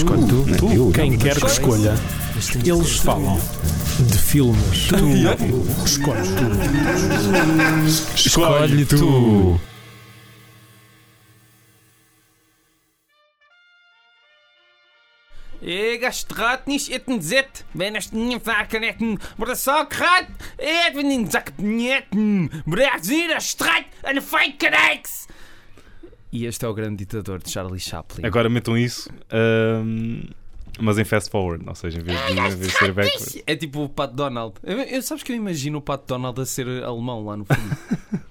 Escolhe tu. Tu. tu. Quem quer que escolha, eles falam de filmes. Tu. Escolhe tu. Escolhe tu. Ik straat niet eten zit. Ben er niet vaker eten. Maar de zak gaat. Even in zak netten. Maar er zie de strijd en de fight E este é o grande ditador de Charlie Chaplin. Agora metam isso, ahm, mas em fast forward, ou seja, em vez de, em vez de ser backward. É tipo o Pat Donald. Eu, eu- sabes que eu imagino o Pat Donald a ser alemão lá no fundo.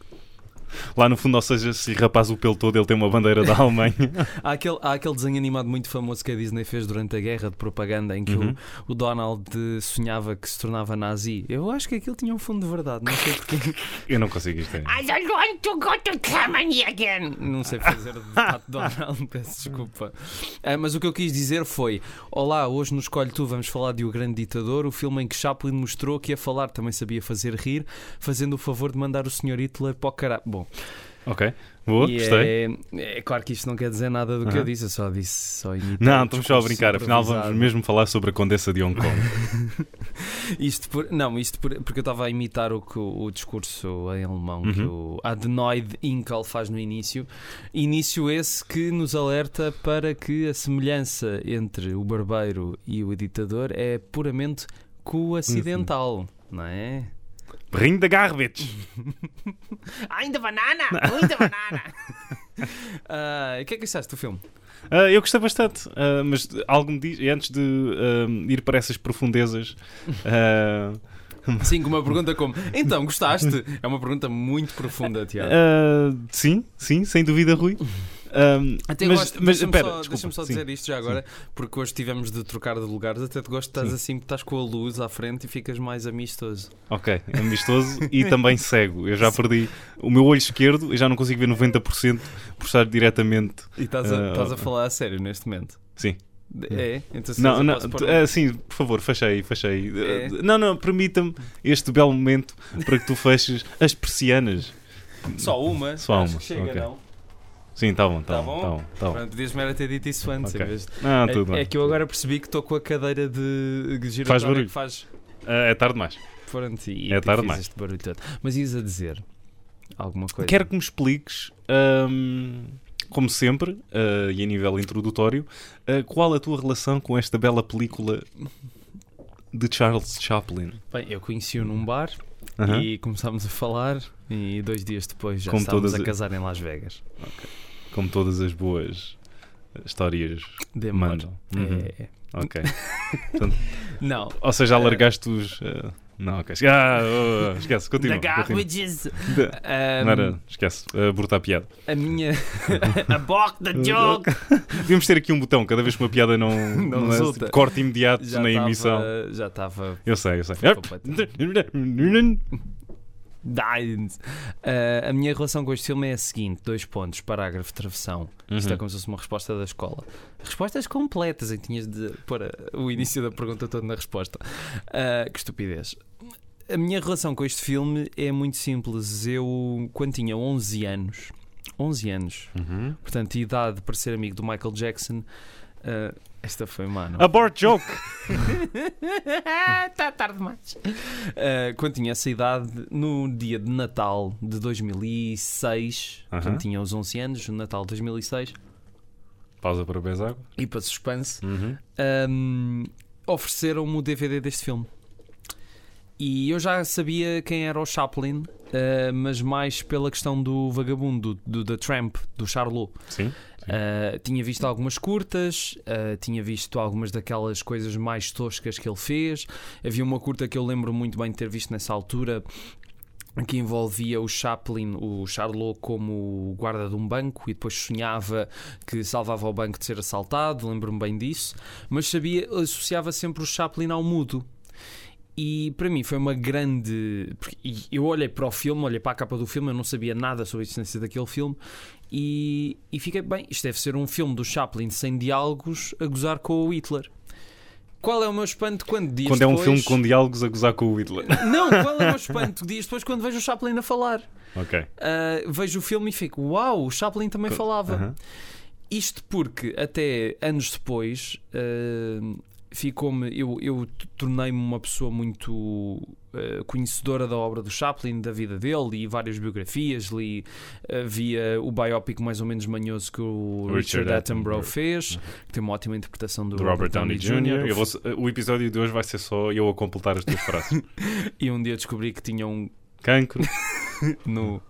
Lá no fundo, ou seja, se rapaz o pelo todo, ele tem uma bandeira da Alemanha. há, aquele, há aquele desenho animado muito famoso que a Disney fez durante a guerra de propaganda em que Uhum. o, o Donald eh, sonhava que se tornava nazi. Eu acho que aquilo tinha um fundo de verdade. Não sei porquê. Eu não consigo isto. é. I don't want to go to Germany again. Não sei fazer de Pat Donald, peço desculpa. Ah, mas o que eu quis dizer foi: Olá, hoje no Escolhe Tu vamos falar de O Grande Ditador, o filme em que Chaplin mostrou que a falar também sabia fazer rir, fazendo o favor de mandar o Sr. Hitler para o caralho. Bom, Ok, boa, e gostei. é, é claro que isto não quer dizer nada do que Aham. eu disse, eu só disse, só Não, estamos só a brincar. Afinal, vamos mesmo falar sobre a Condessa de Hong Kong. Isto por, não, isto por- porque eu estava a imitar o que o, o discurso em alemão que Uhum. o Adenoid Inkel faz no início. Início esse que nos alerta para que a semelhança entre o barbeiro e o ditador é puramente coacidental, não é? Ring da Garbage. Ainda banana! Ainda banana! Ah, O que é que achaste do filme? Ah, eu gostei bastante, ah, mas algo me diz, e antes de ah, ir para essas profundezas, Sim, com uma pergunta como Então, gostaste? É uma pergunta muito profunda, Tiago. sim, sim, sem dúvida, Rui. Ah, Até mas, gosto, mas deixa-me só, deixa-me só sim. dizer isto já agora, porque hoje tivemos de trocar de lugares. Até te gosto estás Sim. assim, estás com a luz à frente e ficas mais amistoso. Ok, amistoso e também cego. Eu já perdi o meu olho esquerdo e já não consigo ver 90% por estar diretamente. E estás a, Ah, estás a falar a sério neste momento. Sim. É? Então se Não, não, um- ah, sim, por favor, fechei, fechei. É? Ah, Não, não, permita-me este belo momento para que tu feches as persianas. Só uma? Só uma, chega, ok. não? Sim, tá bom, tá, Tá bom, bom? tá bom, tá bom. Pronto, Podias-me era ter dito isso antes. Ok. em vez Não, tudo é, bem. é que eu agora percebi que estou com a cadeira de de Faz barulho. que faz Ah, é tarde demais. Pronto, e, É tarde demais. este barulho todo. Mas ias a dizer alguma coisa? Quero que me expliques, ahm, como sempre, ah, e a nível introdutório, ah, qual a tua relação com esta bela película de Charles Chaplin. Bem, eu conheci-o num bar e começámos a falar e dois dias depois já Como estávamos a casar em Las Vegas. Como todas as boas histórias De mandam. Uhum. É. Ok. Não. Ou seja, É. alargaste os. ah, não, ok. Ah, oh, esquece, continua. The garbages. Um, Não era, esquece, abortar a piada. A minha. Abort the joke! Devíamos ter aqui um botão, cada vez que uma piada não, Não é, resulta. tipo, corte imediato Já na emissão. estava. Já estava. Eu sei, eu sei. Uh, a minha relação com este filme é a seguinte: dois pontos, parágrafo, travessão. Isto é Uhum. como se fosse uma resposta da escola. Respostas completas, em que tinhas de pôr o início da pergunta toda na resposta. Uh, que estupidez. A minha relação com este filme é muito simples. Eu, quando tinha 11 anos, 11 anos, Uhum. portanto, idade para ser amigo do Michael Jackson, uh, esta foi má, não? Abort joke! Está tarde demais. Uh, quando tinha essa idade, no dia de Natal de 2006, Aham. portanto tinha os 11 anos, no Natal de 2006, Pausa para beber água. e para suspense, Uhum. um, ofereceram-me o DVD deste filme. E eu já sabia quem era o Chaplin, uh, mas mais pela questão do vagabundo, do, do The Tramp, do Charlot. Sim. Uh, tinha visto algumas curtas, uh, tinha visto algumas daquelas coisas mais toscas que ele fez. Havia uma curta que eu lembro muito bem de ter visto nessa altura. Que envolvia o Chaplin, o Charlot, como guarda de um banco e depois sonhava que salvava o banco de ser assaltado. Lembro-me bem disso, mas sabia, associava sempre o Chaplin ao mudo. E para mim foi uma grande. Eu olhei para o filme, olhei para a capa do filme, eu não sabia nada sobre a existência daquele filme e, e fiquei bem. Isto deve ser um filme do Chaplin sem diálogos a gozar com o Hitler. Qual é o meu espanto quando dias Quando é um depois... filme com diálogos a gozar com o Hitler. Não, qual é o meu espanto dias depois quando vejo o Chaplin a falar? ok. Ah, vejo o filme e fico, uau, o Chaplin também falava. Aham. isto porque até anos depois uh, ficou-me. Eu, eu tornei-me uma pessoa muito uh, conhecedora da obra do Chaplin, da vida dele, li várias biografias, li, uh, via o biopic mais ou menos manhoso que o Richard, Richard Attenborough fez, uhum. que tem uma ótima interpretação do, do Robert, Downey, Downey Jr. Vou, o episódio de hoje vai ser só eu a completar as tuas frases. e um dia descobri que tinha um cancro no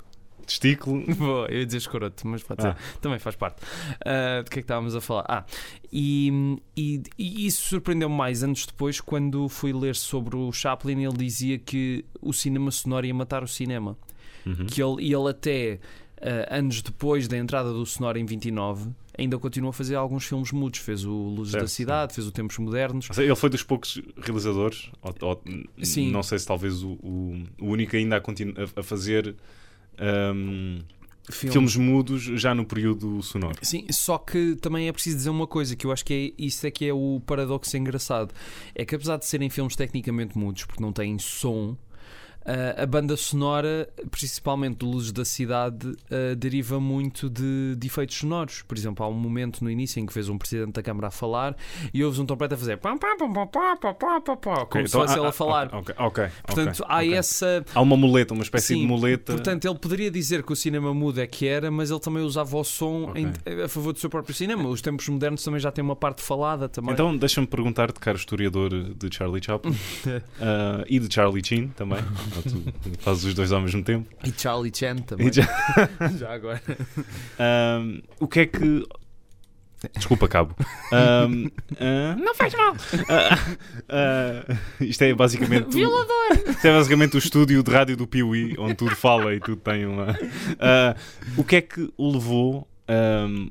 testículo. Boa, eu ia dizer escroto, mas pode ah. ser. Também faz parte. Uh, do que é que estávamos a falar? Ah, e, e, e isso surpreendeu-me mais anos depois, quando fui ler sobre o Chaplin. Ele dizia que o cinema sonoro ia matar o cinema. Uhum. Que ele, ele até uh, anos depois da entrada do sonoro em 29 ainda continua a fazer alguns filmes mudos. Fez o Luzes da Cidade, fez o Tempos Modernos. Ele foi dos poucos realizadores, ou, ou, Sim. não sei se talvez o, o, o único ainda a, a, a fazer um, Filme. filmes mudos já no período sonoro. Sim, só que também é preciso dizer uma coisa que eu acho que é isso é que é o paradoxo engraçado. É que apesar de serem filmes tecnicamente mudos, porque não têm som, Uh, a banda sonora, principalmente de Luzes da Cidade, uh, deriva muito de, de, efeitos sonoros. Por exemplo, há um momento no início em que vês um presidente da Câmara a falar e ouves um trompete a fazer pá, pá, pá, pá, pá, pá, pá, pá, como se fosse ele a falar. Ok, ok. Portanto, há essa. Há uma muleta, uma espécie Sim, de muleta. Portanto, ele poderia dizer que o cinema mudo é que era, mas ele também usava o som em, a favor do seu próprio cinema. Os tempos modernos também já têm uma parte falada também. Então, deixa-me perguntar-te, caro historiador de Charlie Chaplin uh, e de Charlie Chin também. tu fazes os dois ao mesmo tempo. E Charlie Chan também. Já... Já agora. Um, o que é que. Desculpa, Cabo. Um, uh, não faz mal. Uh, uh, isto é basicamente. Violador! Isto é basicamente o estúdio de rádio do Piuí, onde tudo fala e tudo tem uma. o que é que o levou um,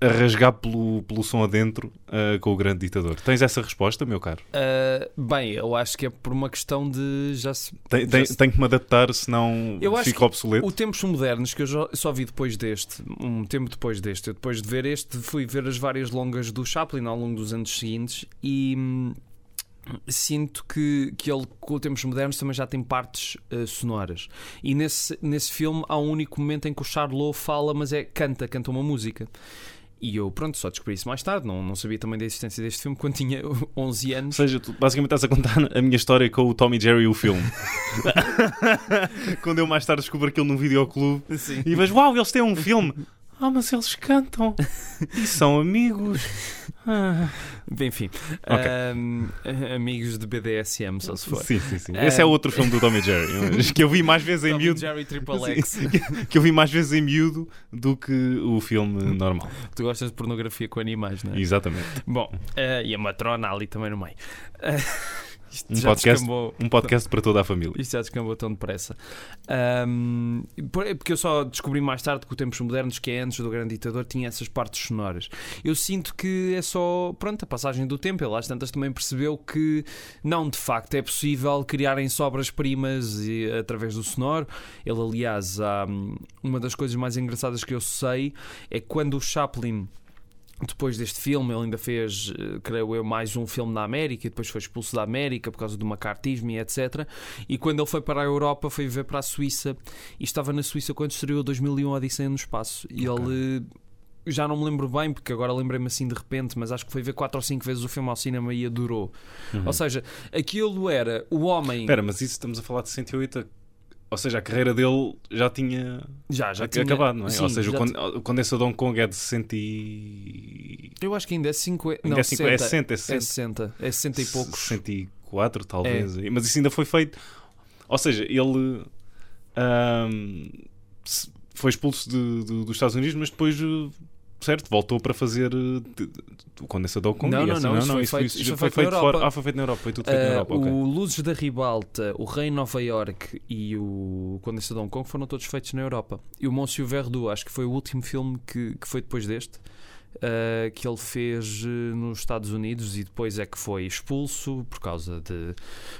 a rasgar pelo, pelo som adentro uh, com o grande ditador? Tens essa resposta, meu caro? Uh, bem, eu acho que é por uma questão de já se. Tem, já tem, se... Tenho que me adaptar, senão eu fico obsoleto. O Tempos Modernos, que eu só vi depois deste, um tempo depois deste, eu depois de ver este, fui ver as várias longas do Chaplin ao longo dos anos seguintes e. Hum, sinto que, que ele, com os tempos modernos, também já tem partes uh, sonoras. E nesse, nesse filme há um único momento em que o Charlot fala, mas é canta, canta uma música. E eu, pronto, só descobri isso mais tarde. Não, não sabia também da existência deste filme quando tinha 11 anos. Ou seja, tu basicamente estás a contar a minha história com o Tommy Jerry e o filme. quando eu mais tarde descubro aquilo no videoclube Sim. e vejo, uau, eles têm um filme. Ah, mas eles cantam e são amigos. Ah. Enfim, okay. um, amigos de BDSM, só se for. Sim, sim, sim. Um, Esse é outro filme do Tom e Jerry que eu vi mais vezes em miúdo. Jerry Triple X. que eu vi mais vezes em miúdo do que o filme normal. Tu gostas de pornografia com animais, não é? Exatamente. Bom, uh, e a matrona ali também no meio. Uh, um podcast, descambou, um podcast para toda a família. Isto já descambou tão depressa. Um, porque eu só descobri mais tarde que o Tempos Modernos, que é antes do Grande Ditador, tinha essas partes sonoras. Eu sinto que é só, pronto, a passagem do tempo. Ele às tantas também percebeu que, não, de facto, é possível criarem sobras-primas através do sonoro. Ele, aliás, uma das coisas mais engraçadas que eu sei é quando o Chaplin depois deste filme, ele ainda fez, eh, creio eu, mais um filme na América e depois foi expulso da América por causa do macartismo e etc. E quando ele foi para a Europa, foi viver para a Suíça e estava na Suíça quando estreou 2001 Odisseia no Espaço. E okay. ele já não me lembro bem, porque agora lembrei-me assim de repente, mas acho que foi ver 4 ou 5 vezes o filme ao cinema e adorou. Uhum. Ou seja, aquilo era o homem. Espera, mas isso estamos a falar de 108 ou seja, a carreira dele já tinha, já, já tinha... acabado, não é? Sim, Ou seja, o Condensador Hong Kong é de 60 e... Eu acho que ainda é 50. Ainda não, é, 50, é 60, é 60. É 60, é 60 e poucos. 64, talvez. É. Mas isso ainda foi feito. Ou seja, ele um, foi expulso de, de, dos Estados Unidos, mas depois certo, voltou para fazer uh, o condensador com não, não, não, não, não, isso foi, isso, isso foi, feito, feito fora. Ah, foi feito na Europa, foi tudo feito na Europa. Okay. O Luzes da Ribalta, o Rei Nova York e o Condensador Hong Kong foram todos feitos na Europa. E o Monsieur Verdoux, acho que foi o último filme que, que foi depois deste uh, que ele fez uh, nos Estados Unidos e depois é que foi expulso por causa de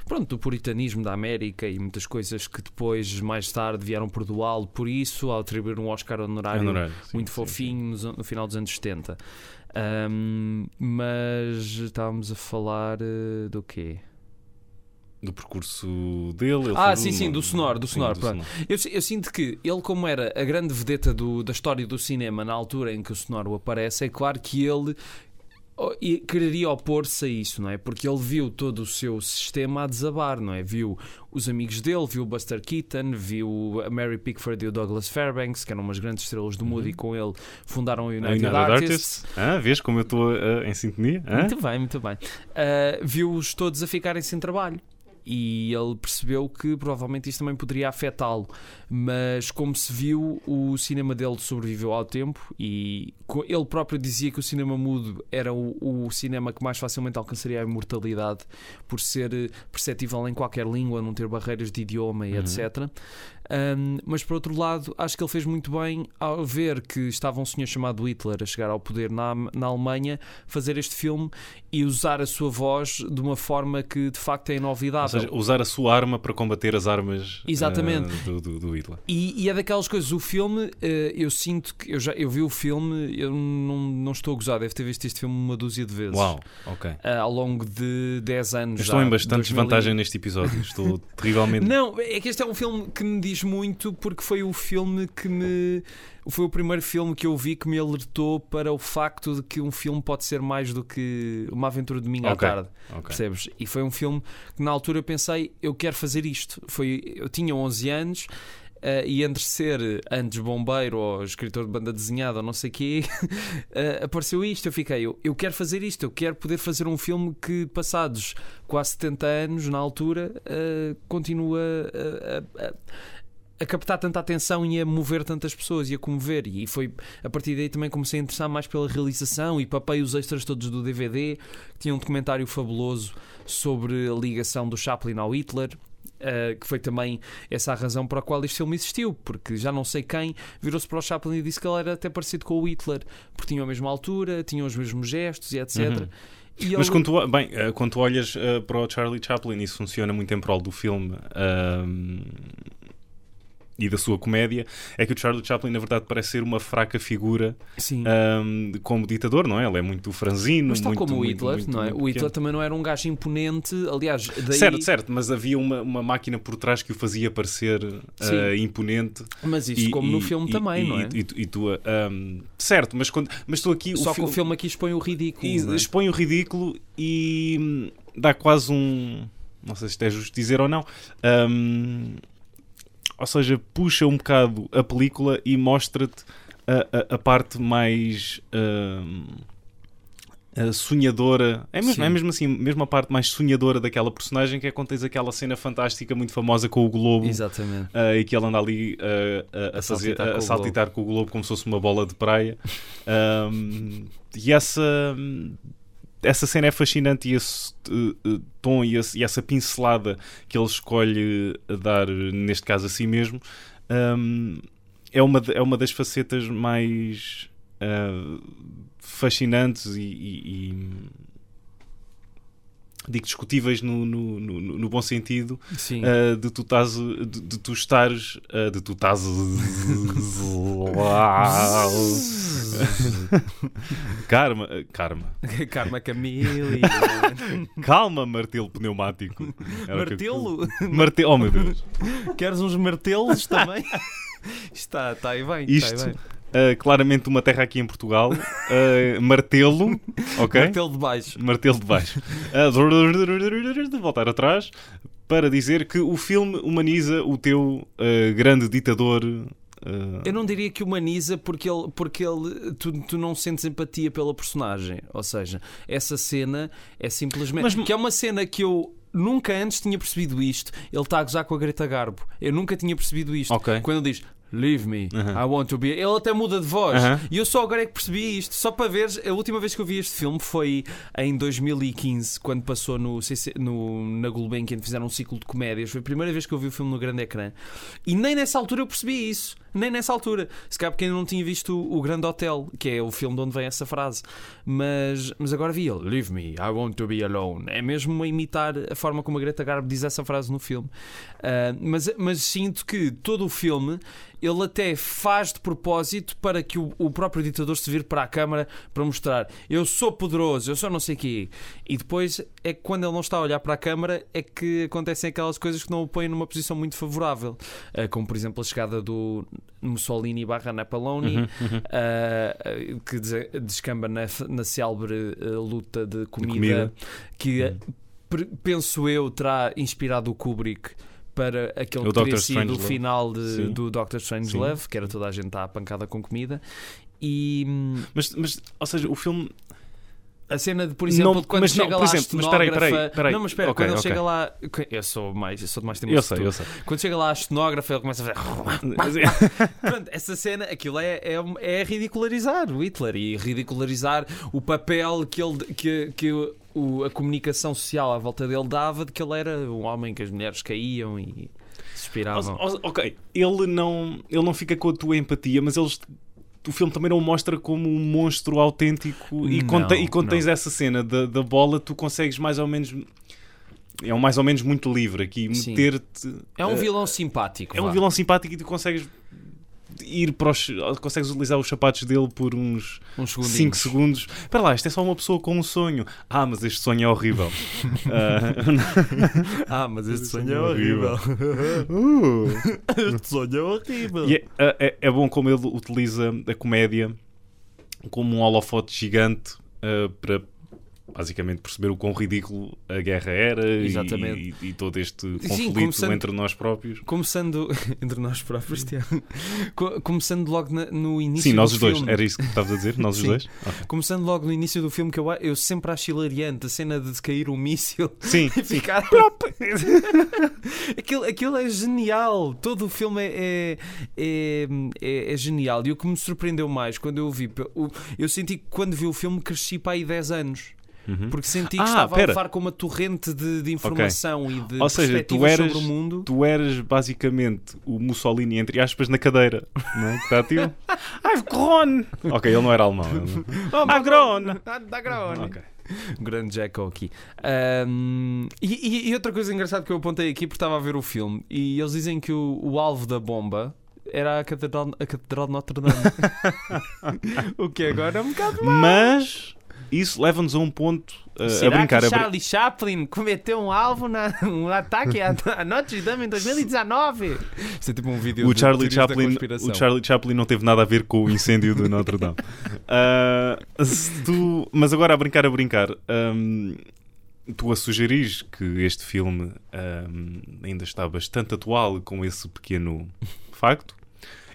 pronto, do puritanismo da América e muitas coisas que depois, mais tarde, vieram perdoá-lo por isso, ao atribuir um Oscar honorário, honorário sim, muito sim, fofinho sim. No, no, final dos anos 70. Um, mas estávamos a falar uh, do quê? Do percurso dele. ah, sim, sim, do sonoro, do sonoro. Sim, do sonoro. Eu, eu, sinto que ele, como era a grande vedeta do, da história do cinema na altura em que o sonoro aparece, é claro que ele e quereria opor-se a isso, não é? Porque ele viu todo o seu sistema a desabar, não é? Viu os amigos dele, viu o Buster Keaton, viu a Mary Pickford e o Douglas Fairbanks, que eram umas grandes estrelas do Moody, uhum. com ele fundaram o United, United Artists. Artists. Ah, vês como eu estou uh, em sintonia? Ah? Muito bem, muito bem. Uh, Viu-os todos a ficarem sem trabalho e ele percebeu que provavelmente isto também poderia afetá-lo. Mas, como se viu, o cinema dele sobreviveu ao tempo e ele próprio dizia que o cinema mudo era o, o cinema que mais facilmente alcançaria a imortalidade por ser perceptível em qualquer língua, não ter barreiras de idioma e uhum. etc. Um, mas por outro lado, acho que ele fez muito bem ao ver que estava um senhor chamado Hitler a chegar ao poder na, na Alemanha, fazer este filme e usar a sua voz de uma forma que de facto é inovidável. Seja, usar a sua arma para combater as armas Exatamente. Uh, do, do, do, Hitler. E, e, é daquelas coisas, o filme, uh, eu sinto que eu já eu vi o filme, eu não, não estou a gozar, deve ter visto este filme uma dúzia de vezes. Uau, ok. Uh, ao longo de 10 anos. Eu estou já, em bastante desvantagem neste episódio, estou terrivelmente. Não, é que este é um filme que me diz diz muito porque foi o filme que me. Foi o primeiro filme que eu vi que me alertou para o facto de que um filme pode ser mais do que uma aventura de domingo okay. à tarde. Okay. Percebes? E foi um filme que na altura eu pensei, eu quero fazer isto. Foi, eu tinha 11 anos. Uh, e entre ser antes bombeiro ou escritor de banda desenhada ou não sei o quê, uh, apareceu isto. Eu fiquei, eu, eu quero fazer isto, eu quero poder fazer um filme que, passados quase 70 anos, na altura, uh, continua a, a captar tanta atenção e a mover tantas pessoas e a comover. E foi a partir daí também comecei a interessar mais pela realização e papei os extras todos do DVD. Tinha um documentário fabuloso sobre a ligação do Chaplin ao Hitler. Uh, que foi também essa a razão para a qual este filme existiu, porque já não sei quem virou-se para o Chaplin e disse que ele era até parecido com o Hitler, porque tinham a mesma altura, tinham os mesmos gestos e etc. Uhum. E Mas ele... quando, tu, bem, eh, quando tu olhas uh, para o Charlie Chaplin, isso funciona muito em prol do filme. Uh, e da sua comédia é que o Charlie Chaplin na verdade parece ser uma fraca figura um, como ditador, não é? Ele é muito franzino, mas tal muito, como o Hitler, muito, não é? o Hitler também não era um gajo imponente, aliás, daí... certo, certo, mas havia uma, uma máquina por trás que o fazia parecer uh, imponente. Mas isso, e, como e, no filme e, também, não é? E, e tu, um, certo, mas quando, mas tu aqui só o que o filme aqui expõe o ridículo, é? expõe o ridículo e hum, dá quase um não sei se isto é justo dizer ou não. Um, ou seja, puxa um bocado a película e mostra-te a, a, a, parte mais uh, sonhadora. É mesmo, é mesmo assim, mesmo a parte mais sonhadora daquela personagem que é quando tens aquela cena fantástica muito famosa com o Globo. Exatamente. Uh, e que ele anda ali uh, a, a, fazer, saltitar, a, saltitar com o Globo como se fosse uma bola de praia. Um, e essa essa cena é fascinante e esse uh, tom e, esse, e, essa pincelada que ele escolhe dar, neste caso a si mesmo, um, é, uma, é uma das facetas mais uh, fascinantes e, e, digo discutíveis no, no, no, no bom sentido uh, de tu estás de, de, tu estares uh, de tu estás karma karma. Karma Camille. Calma martelo pneumático. Martelo eu... martelo? Oh meu Deus. Queres uns martelos também? Está está aí bem isto está aí bem. Uh, claramente uma terra aqui em Portugal. Uh, martelo, ok? Martelo de baixo. Martelo de baixo. Uh, voltar atrás para dizer que o filme humaniza o teu grande ditador. Eu não diria que humaniza porque ele, porque ele tu, tu não sentes empatia pela personagem. Ou seja, essa cena é simplesmente. Mas... Que é uma cena que eu nunca antes tinha percebido isto. Ele está a gozar com a Greta Garbo. Eu nunca tinha percebido isto. Okay. Quando ele diz Leave me, uh -huh. I want to be. Ele até muda de voz. Uh -huh. E eu só agora é que percebi isto. Só para ver, a última vez que eu vi este filme foi em 2015, quando passou no, no na Gulbenkian, fizeram um ciclo de comédias. Foi a primeira vez que eu vi o filme no grande ecrã. E nem nessa altura eu percebi isso. Nem nessa altura. Se calhar porque ainda não tinha visto o, Grande Hotel, que é o filme de onde vem essa frase. Mas, mas agora vi ele: Leave me, I want to be alone. É mesmo a imitar a forma como a Greta Garbo diz essa frase no filme. Uh, mas, mas sinto que todo o filme ele até faz de propósito para que o, o, próprio ditador se vire para a câmara para mostrar eu sou poderoso, eu sou não sei o quê. E depois é que quando ele não está a olhar para a câmara é que acontecem aquelas coisas que não o põem numa posição muito favorável. Uh, como por exemplo a chegada do Mussolini barra Napaloni, uhum, uhum. Uh, que descamba na, na célebre uh, luta de comida, de comida. que uhum. penso eu terá inspirado o Kubrick para aquele o que teria sido o final de, do Doctor Strange Sim. Love, que era toda a gente à pancada com comida. E... Mas, mas, ou seja, o filme a cena de, por exemplo, não, quando mas chega não, lá exemplo, a. Mas peraí, peraí, Não, mas espera, okay, quando ele okay. chega lá... Eu sou, mais, eu sou de mais tempo Eu sei, eu sei. Quando chega lá a cenógrafa, ele começa a fazer... Pronto, essa cena, aquilo é, é, é ridicularizar o Hitler e ridicularizar o papel que, ele, que, que o, a comunicação social à volta dele dava de que ele era um homem que as mulheres caíam e suspiravam. Ok, ele não, ele não fica com a tua empatia, mas eles o filme também não o mostra como um monstro autêntico e, Não, quando, e não. essa cena da, da bola, tu consegues mais ou menos. É um mais ou menos muito livre aqui, meter-te. É um eh, vilão simpático. É um vá. vilão simpático e tu consegues ir para os. consegues utilizar os sapatos dele por uns Uns 5 segundinhos. segundos. Espera lá, isto é só uma pessoa com um sonho. Ah, mas este sonho é horrível. Ah, Ah, mas este sonho sonho é é horrível. horrível. este sonho é horrível. E é, é- é bom como ele utiliza a comédia como um holofote gigante uh, para basicamente perceber o quão ridículo a guerra era e-. E, e todo este Sim, conflito começando- entre nós próprios. Começando entre nós próprios, Tiago. Co- Começando logo na- no início Sim, nós os dois. filme. Era isso que estavas a dizer? Nós os Sim. dois? Ok. Começando logo no início do filme, que eu, eu sempre acho hilariante a cena de cair um míssil Sim, e sim. ficar. aquilo, aquilo é genial. Todo o filme é, é, é, é- genial. E o que me surpreendeu mais quando eu o vi, o- eu senti que quando vi o filme cresci para aí 10 anos. Uhum. Porque senti que Ah, estava pera. a levar com uma torrente de, de informação e de Ou seja, tu eras, sobre o mundo. tu eras basicamente o Mussolini, entre aspas, na cadeira. Não é? Que está ativo? I've grown! Ok, ele não era alemão. ele não- I've grown! Dá grone. Ok. Um grande Jacko aqui. E, e- e outra coisa engraçada que eu apontei aqui, porque estava a ver o filme, e eles dizem que o, o alvo da bomba era a Catedral, a Catedral de Notre Dame. o que agora é um bocado. Mas isso leva-nos a um ponto uh, a Será brincar. que a Charlie Chaplin cometeu um alvo, na, um ataque à, à Notre Dame em 2019? Isto é tipo um vídeo o de Charlie, Chaplin, o Charlie Chaplin não teve nada a ver com o incêndio de Notre Dame. Uh, se tu- mas agora a brincar, a brincar, um, tu a sugeris que este filme um, ainda está bastante atual com esse pequeno facto.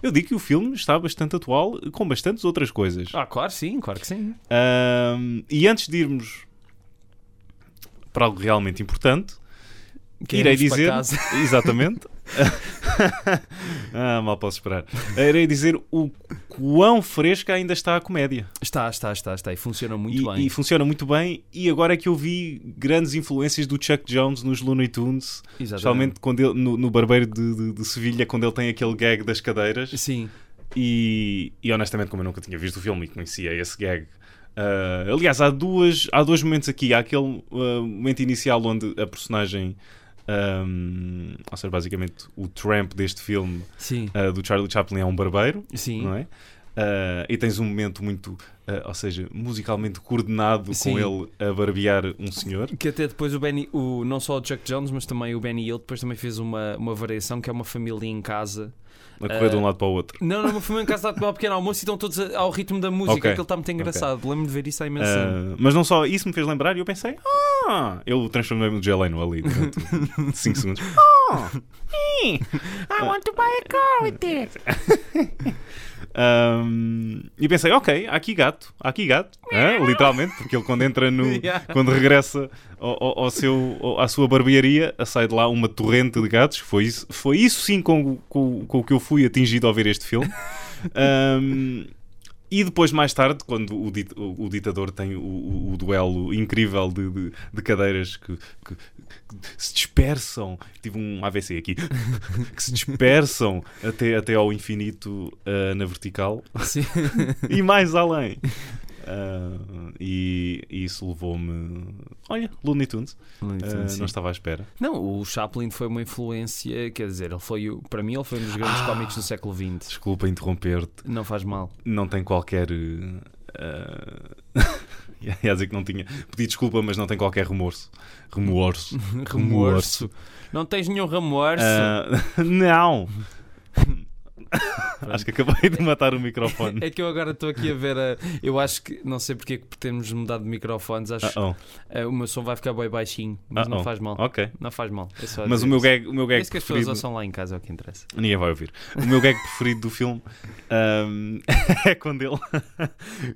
Eu digo que o filme está bastante atual com bastantes outras coisas. Ah, claro, sim, claro que sim. Um, e antes de irmos para algo realmente importante, Queremos irei dizer. Exatamente. ah, mal posso esperar. Irei dizer o quão fresca ainda está a comédia. Está, está, está, está. E funciona muito E, bem. e funciona muito bem. E agora é que eu vi grandes influências do Chuck Jones nos Looney Tunes, Exatamente. especialmente quando ele, no, no Barbeiro de, de, de Sevilha, quando ele tem aquele gag das cadeiras. Sim. E, e honestamente, como eu nunca tinha visto o filme e conhecia esse gag. ah, aliás, há, duas, há dois momentos aqui. Há aquele ah, momento inicial onde a personagem, ahm, ou seja, basicamente o tramp deste filme ah, do Charlie Chaplin é um barbeiro, Sim. não é? Ah, e tens um momento muito, ah, ou seja, musicalmente coordenado Sim. com ele a barbear um senhor. Que até depois o Benny, o, não só o Chuck Jones, mas também o Benny Hill, depois também fez uma, uma variação que é uma família em casa. A correr de um Ah, lado para o outro. Não, não, família em casa a tomar um pequeno almoço e estão todos ao ritmo da música, Ok. que ele está muito engraçado. Lembro-me de ver isso há imenso. Ah, mas não só isso me fez lembrar e eu pensei, ah, eu transformei-me no Jay Leno ali durante 5 segundos. I want to buy a car with it. Um, e pensei, ok, há aqui gato, há aqui gato, literalmente, porque ele quando entra no. Yeah. quando regressa ao, ao- ao seu, ao- à sua barbearia, sai de lá uma torrente de gatos. Foi isso, foi isso sim com, com, com o que eu fui atingido ao ver este filme. Um, E depois, mais tarde, quando o, dit- o- o ditador tem o, o- duelo incrível de, de- de cadeiras que, que- que se dispersam, tive um AVC aqui, que se dispersam até, até ao infinito ah, na vertical Sim. e mais além. Ah, e, e isso levou-me. Olha, Looney Tunes. Ah, Sim. não estava à espera. Não, o Chaplin foi uma influência, quer dizer, ele foi, para mim, ele foi um dos grandes Ah. cómicos do século XX. Desculpa interromper-te. Não faz mal. Não tem qualquer. ah, ia dizer que não tinha. Pedi desculpa, mas não tem qualquer remorso. Remorso. Remorso. Não tens nenhum remorso? Ah, não! Acho que acabei de matar o microfone. É que eu agora estou aqui a ver a. Eu acho que. Não sei porque é que temos mudado de microfones. Acho que Uh-oh. o meu som vai ficar bem baixinho. Mas não Uh-oh. faz mal. Ok. Não faz mal. É Mas o meu gag, o meu gag Isso que as pessoas preferido. ouçam lá em casa é o que interessa. Ninguém vai ouvir. O meu gag preferido do filme ahm, é quando ele,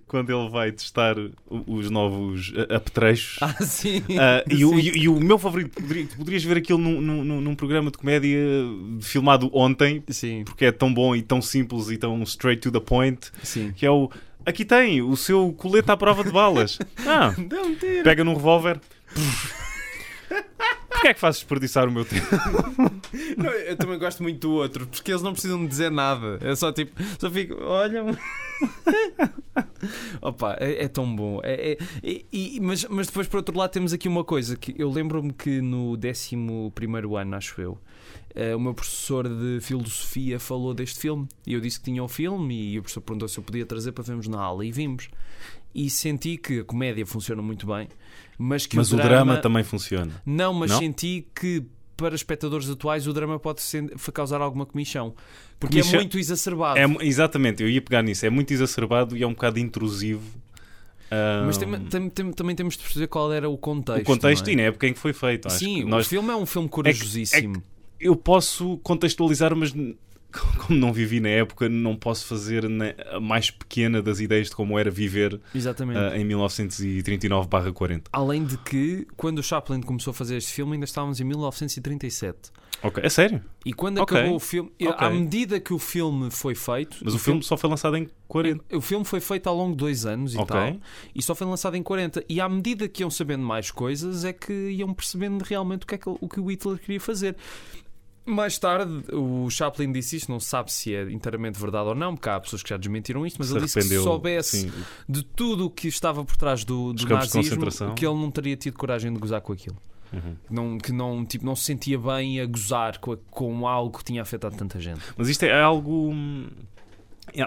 quando ele vai testar o- os novos ah, apetrechos. Ah, sim. Ah, e, o, Sim. e- e o meu favorito, poderia- poderias ver aquilo num, num- num- num programa de comédia filmado ontem, Sim, porque é tão bom e tão simples e tão straight to the point, sim. que é o aqui tem o seu colete à prova de balas. Ah, tira. pega num revólver. Porquê é que fazes desperdiçar o meu tempo? Não, eu também gosto muito do outro, porque eles não precisam dizer nada. É só tipo, só fico, olha. Opa, é, é tão bom. É, é- e- mas, mas depois, por outro lado, temos aqui uma coisa que eu lembro-me que no 11 ano, acho eu, eh, o meu professor de filosofia falou deste filme e eu disse que tinha o filme e o professor perguntou se eu podia trazer para vermos na aula e vimos. E senti que a comédia funciona muito bem, mas que Mas o drama também funciona. não, mas Não? senti que para espectadores atuais o drama pode ser- causar alguma comichão. Porque Comichão- é muito exacerbado. É exatamente, eu ia pegar nisso. É muito exacerbado e é um bocado intrusivo. Ah, Mas tem- tem- tem- também temos de perceber qual era o contexto. o contexto não é? e na época em que foi feito. Sim, que o nós, filme é um filme corajosíssimo. eu posso contextualizar, mas como não vivi na época, não posso fazer na- a mais pequena das ideias de como era viver ah, em 1939-40. Além de que, quando o Chaplin começou a fazer este filme, ainda estávamos em 1937. Ok, é sério? E quando Ok. acabou o filme, Ok. à medida que o filme foi feito, Mas o filme só foi lançado em 40. O filme foi feito ao longo de dois anos e Ok. tal, e só foi lançado em 40. E à medida que iam sabendo mais coisas, é que iam percebendo realmente o que, é que, o, que o Hitler queria fazer. Mais tarde, o Chaplin disse isto, não sabe se é inteiramente verdade ou não, porque há pessoas que já desmentiram isto, mas Se ele disse que se soubesse sim. de tudo o que estava por trás do, do nazismo, que ele não teria tido coragem de gozar com aquilo. Uhum. Que não, que não, tipo, não se sentia bem a gozar com, a- com algo que tinha afetado tanta gente. Mas isto é algo. hum,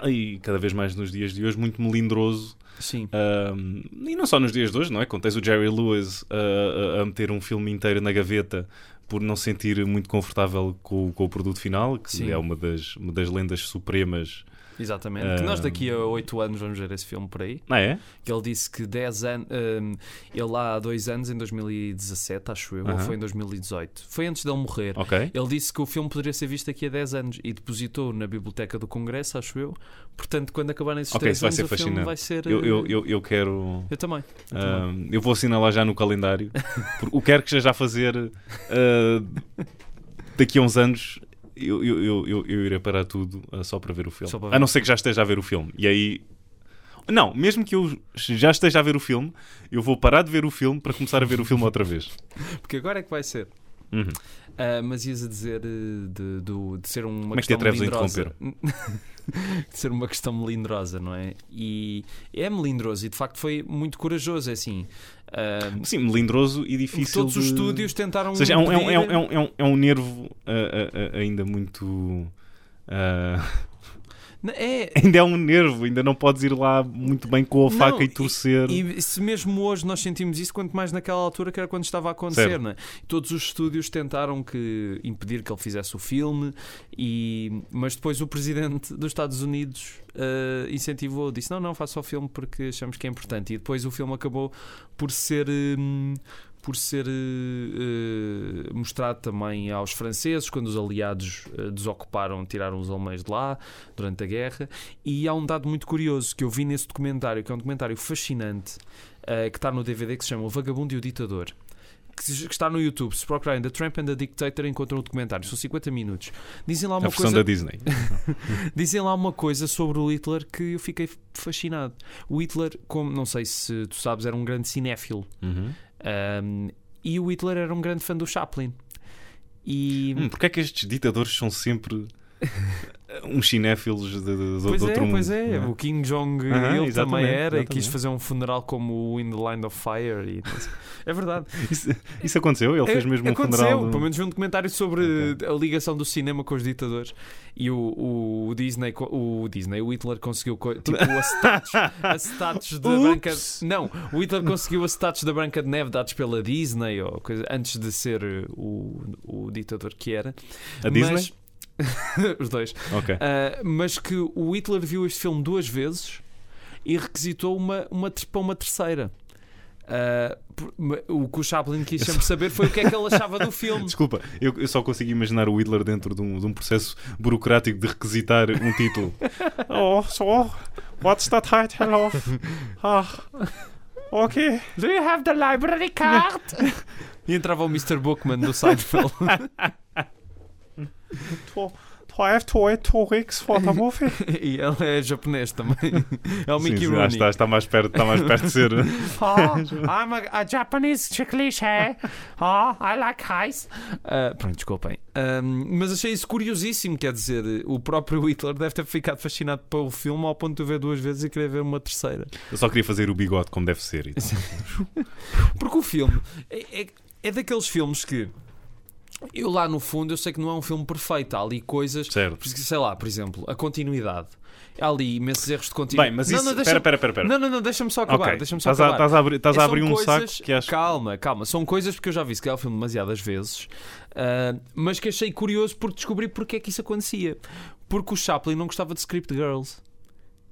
E cada vez mais nos dias de hoje, muito melindroso Sim. Um, e não só nos dias de hoje, não é? Quando tens o Jerry Lewis uh, a, a meter um filme inteiro na gaveta por não se sentir muito confortável com, o- com o produto final, que Sim. é uma das, uma das lendas supremas. Exatamente. Que nós daqui a 8 anos vamos ver esse filme por aí. Ah, é? Que ele disse que 10 anos. ele lá há dois anos, em 2017, acho eu, ou Aham. foi em 2018. Foi antes dele morrer. Ok. Ele disse que o filme poderia ser visto daqui a 10 anos e depositou na Biblioteca do Congresso, acho eu. Portanto, quando acabarem esses Ok, 10 isso vai anos, ser o filme vai ser. Eu, eu, eh, eu, eu quero. eu também. Eu também. um, eu vou assinalar já no calendário. O quero que esteja a fazer uh, daqui a uns anos. Eu, eu, eu, eu, irei parar tudo uh, só para ver o filme. Ver. A não ser que já esteja a ver o filme. E aí. Não, mesmo que eu já esteja a ver o filme, eu vou parar de ver o filme para começar a ver o filme outra vez. Porque agora é que vai ser. Uhum. Ah, mas ias a dizer eh, de, do- de ser uma Como é que te questão atreves a melindrosa. de ser uma questão melindrosa, não é? E é melindroso e de facto foi muito corajoso. É assim. Ah, Sim, melindroso e difícil. todos os de- estúdios tentaram. Ou seja, é um, é um, é um, é um, é um, nervo uh, uh, uh, ainda muito. Uh, É, ainda é um nervo, ainda não podes ir lá muito bem com a Não, faca e e- torcer. E se mesmo hoje nós sentimos isso, quanto mais naquela altura que era quando estava a acontecer, Certo. não é? Todos os estúdios tentaram que, impedir que ele fizesse o filme, e, mas depois o presidente dos Estados Unidos eh, incentivou, disse: Não, não, faça o filme porque achamos que é importante. E depois o filme acabou por ser. hum, por ser eh, eh, mostrado também aos franceses quando os aliados eh, desocuparam, tiraram os alemães de lá durante a guerra. E há um dado muito curioso que eu vi nesse documentário, que é um documentário fascinante, eh, que está no DVD, que se chama O Vagabundo e o Ditador. que, que está no YouTube. Se procurarem The Tramp and the Dictator, encontram o documentário. São 50 minutos. Dizem lá A uma versão coisa. da Disney. Dizem lá uma coisa sobre o Hitler que eu fiquei fascinado. O Hitler, como não sei se tu sabes, era um grande cinéfilo. Uhum. Um, e o Hitler era um grande fã do Chaplin. E. Hum, Porquê é que estes ditadores são sempre uns cinéfilos de, de, de, Pois de é, outro mundo? pois é, não o Kim Jong Aham, ele exatamente, também era e quis exatamente. fazer um funeral como o In the Line of Fire. É verdade. Isso, isso aconteceu? Ele fez É- mesmo um aconteceu, funeral. no- Pelo menos vi um documentário sobre a ligação do cinema com os ditadores. E o, o Disney, co- o Disney, o Hitler conseguiu co- tipo acetatos, acetatos da Branca. Não, o Hitler conseguiu acetatos da Branca de Neve dados pela Disney ou coisa, antes de ser o, o ditador que era. A Disney? Mas, os dois. Ok. Uh, mas que o Hitler viu este filme duas vezes e requisitou uma, uma, para uma terceira. Uh, o que o Chaplin quis sempre saber foi o que é que ele achava do filme. Desculpa, eu, eu só consigo imaginar o Hitler dentro de um, de um processo burocrático de requisitar um título. oh, so, what's the title of? Ah, ok. Do you have the library card? e entrava o Mr. Bookman do Seinfeld. Do, do I have to wait two weeks for the movie? e ele é japonês também. É o Sim, Mickey sim, Rooney. ah, está, está, mais perto, está mais perto de ser. Oh, I'm a, a Japanese cliché. Oh, I like ice. Uh, pronto, desculpem. Um, mas achei isso curiosíssimo. Quer dizer, o próprio Hitler deve ter ficado fascinado pelo filme ao ponto de ver duas vezes e querer ver uma terceira. Eu só queria fazer o bigode como deve ser. e tal. Porque o filme é, é, é daqueles filmes que eu lá no fundo eu sei que não é um filme perfeito. Há ali coisas. Certo. Sei lá, por exemplo, a continuidade. Há ali imensos erros de continuidade. Bem, mas Não, isso. não, deixa- espera, espera. espera. Não, não, não, deixa-me só acabar. Ok, Deixa-me só estás a, acabar. estás a abrir, estás a São abrir um coisas- saco que acho. Calma, calma. São coisas porque eu já vi se calhar o filme demasiadas vezes, ah, mas que achei curioso porque descobri porque é que isso acontecia. Porque o Chaplin não gostava de script girls.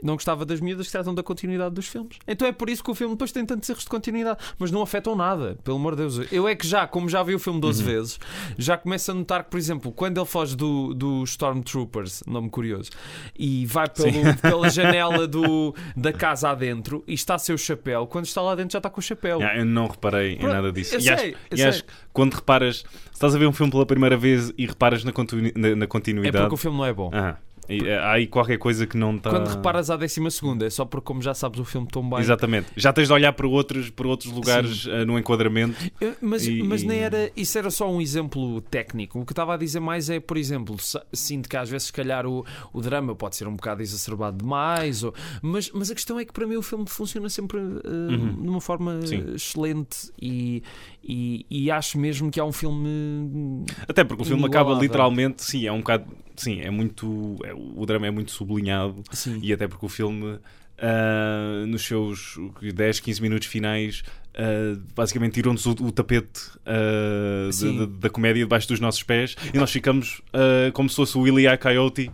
Não gostava das miúdas que tratam da continuidade dos filmes. Então é por isso que o filme depois tem tantos erros de continuidade. Mas não afetam nada, pelo amor de Deus. Eu é que já, como já vi o filme 12 Uhum. vezes, já começo a notar que, por exemplo, quando ele foge do, do Stormtroopers, nome curioso, e vai pelo- pela janela do, da casa adentro e está sem o chapéu, quando está lá dentro já está com o chapéu. Yeah, eu não reparei em Pronto, nada disso. eu e sei, acho, eu e acho que quando reparas, se estás a ver um filme pela primeira vez e reparas na, continu- na- na É continuidade, porque o filme não é bom. ah, e, eh, há aí qualquer coisa que não está. Quando reparas à décima segunda, é só porque como já sabes o filme tão bem. Exatamente. Já tens de olhar para outros, para outros lugares eh, no enquadramento. Eu- Mas, E- mas e- nem era, isso era só um exemplo técnico. O que estava a dizer mais é, por exemplo, sinto que às vezes, se calhar, o, o drama pode ser um bocado exacerbado demais, ou- mas, mas a questão é que para mim o filme funciona sempre eh, de uma forma Uhum. Sim. excelente e, e, e acho mesmo que é um filme. Até porque o filme acaba literalmente, sim, é um bocado. Sim, é muito. é- o drama é muito sublinhado. Sim, E até porque o filme, ah, nos seus 10, 15 minutos finais, ah, basicamente tirou-nos o, o tapete ah, da- Sim. da, comédia debaixo dos nossos pés e nós ficamos ah, como se fosse o Willy e a Coyote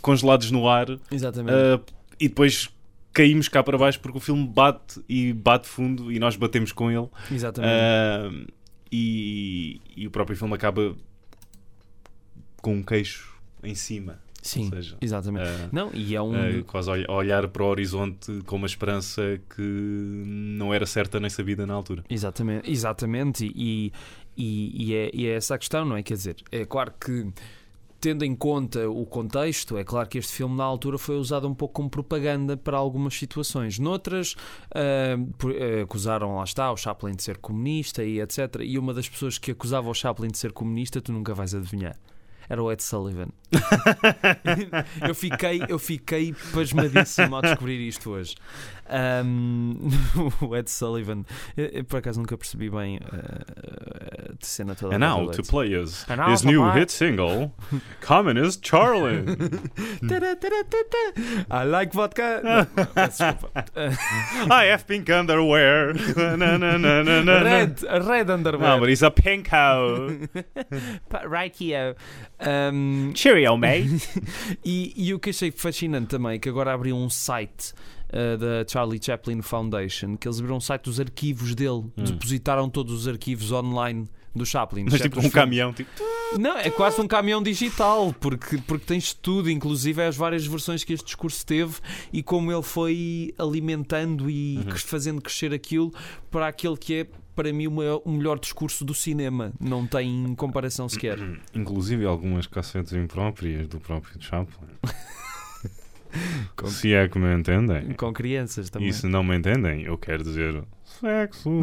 congelados no ar exatamente. e depois caímos cá para baixo porque o filme bate e bate fundo e nós batemos com ele. exatamente. Ah, e, e o próprio filme acaba com um queixo em cima. Sim, seja, exatamente. ah, Não, e é um. Uh, quase a olhar para o horizonte com uma esperança que não era certa nem sabida na altura. Exatamente, exatamente e, e, e é, e é essa a questão, não é? Quer dizer, é claro que tendo em conta o contexto, é claro que este filme na altura foi usado um pouco como propaganda para algumas situações. Noutras, ah, acusaram, lá está, o Chaplin de ser comunista e etc. E uma das pessoas que acusava o Chaplin de ser comunista, tu nunca vais adivinhar. Era o Ed Sullivan. eu fiquei, eu fiquei pasmadíssimo ao descobrir isto hoje. Ahm, o Ed Sullivan, eu, eu por acaso nunca percebi bem ah, a cena toda. And now to play now his new hit single, Communist Charlie. I like vodka. Não, desculpa. I have pink underwear. Na, na, na, na, na, na. Red, red underwear. No, but he's a pink. Pa- right here. Um, Cheerio, mate. e, e o que achei fascinante também é que agora abriu um site uh, da Charlie Chaplin Foundation que eles abriram um site dos arquivos dele, Hum. depositaram todos os arquivos online do Chaplin. Mas tipo um filmes. caminhão, tipo. Não, é quase um caminhão digital, porque, porque tens tudo, inclusive as várias versões que este discurso teve e como ele foi alimentando e Uhum. fazendo crescer aquilo para aquele que é, para mim, o, maior- o melhor discurso do cinema. Não tem comparação sequer. Inclusive algumas cassetes impróprias do próprio Chaplin. Se é que me entendem. Com crianças também. E se não me entendem, eu quero dizer sexo.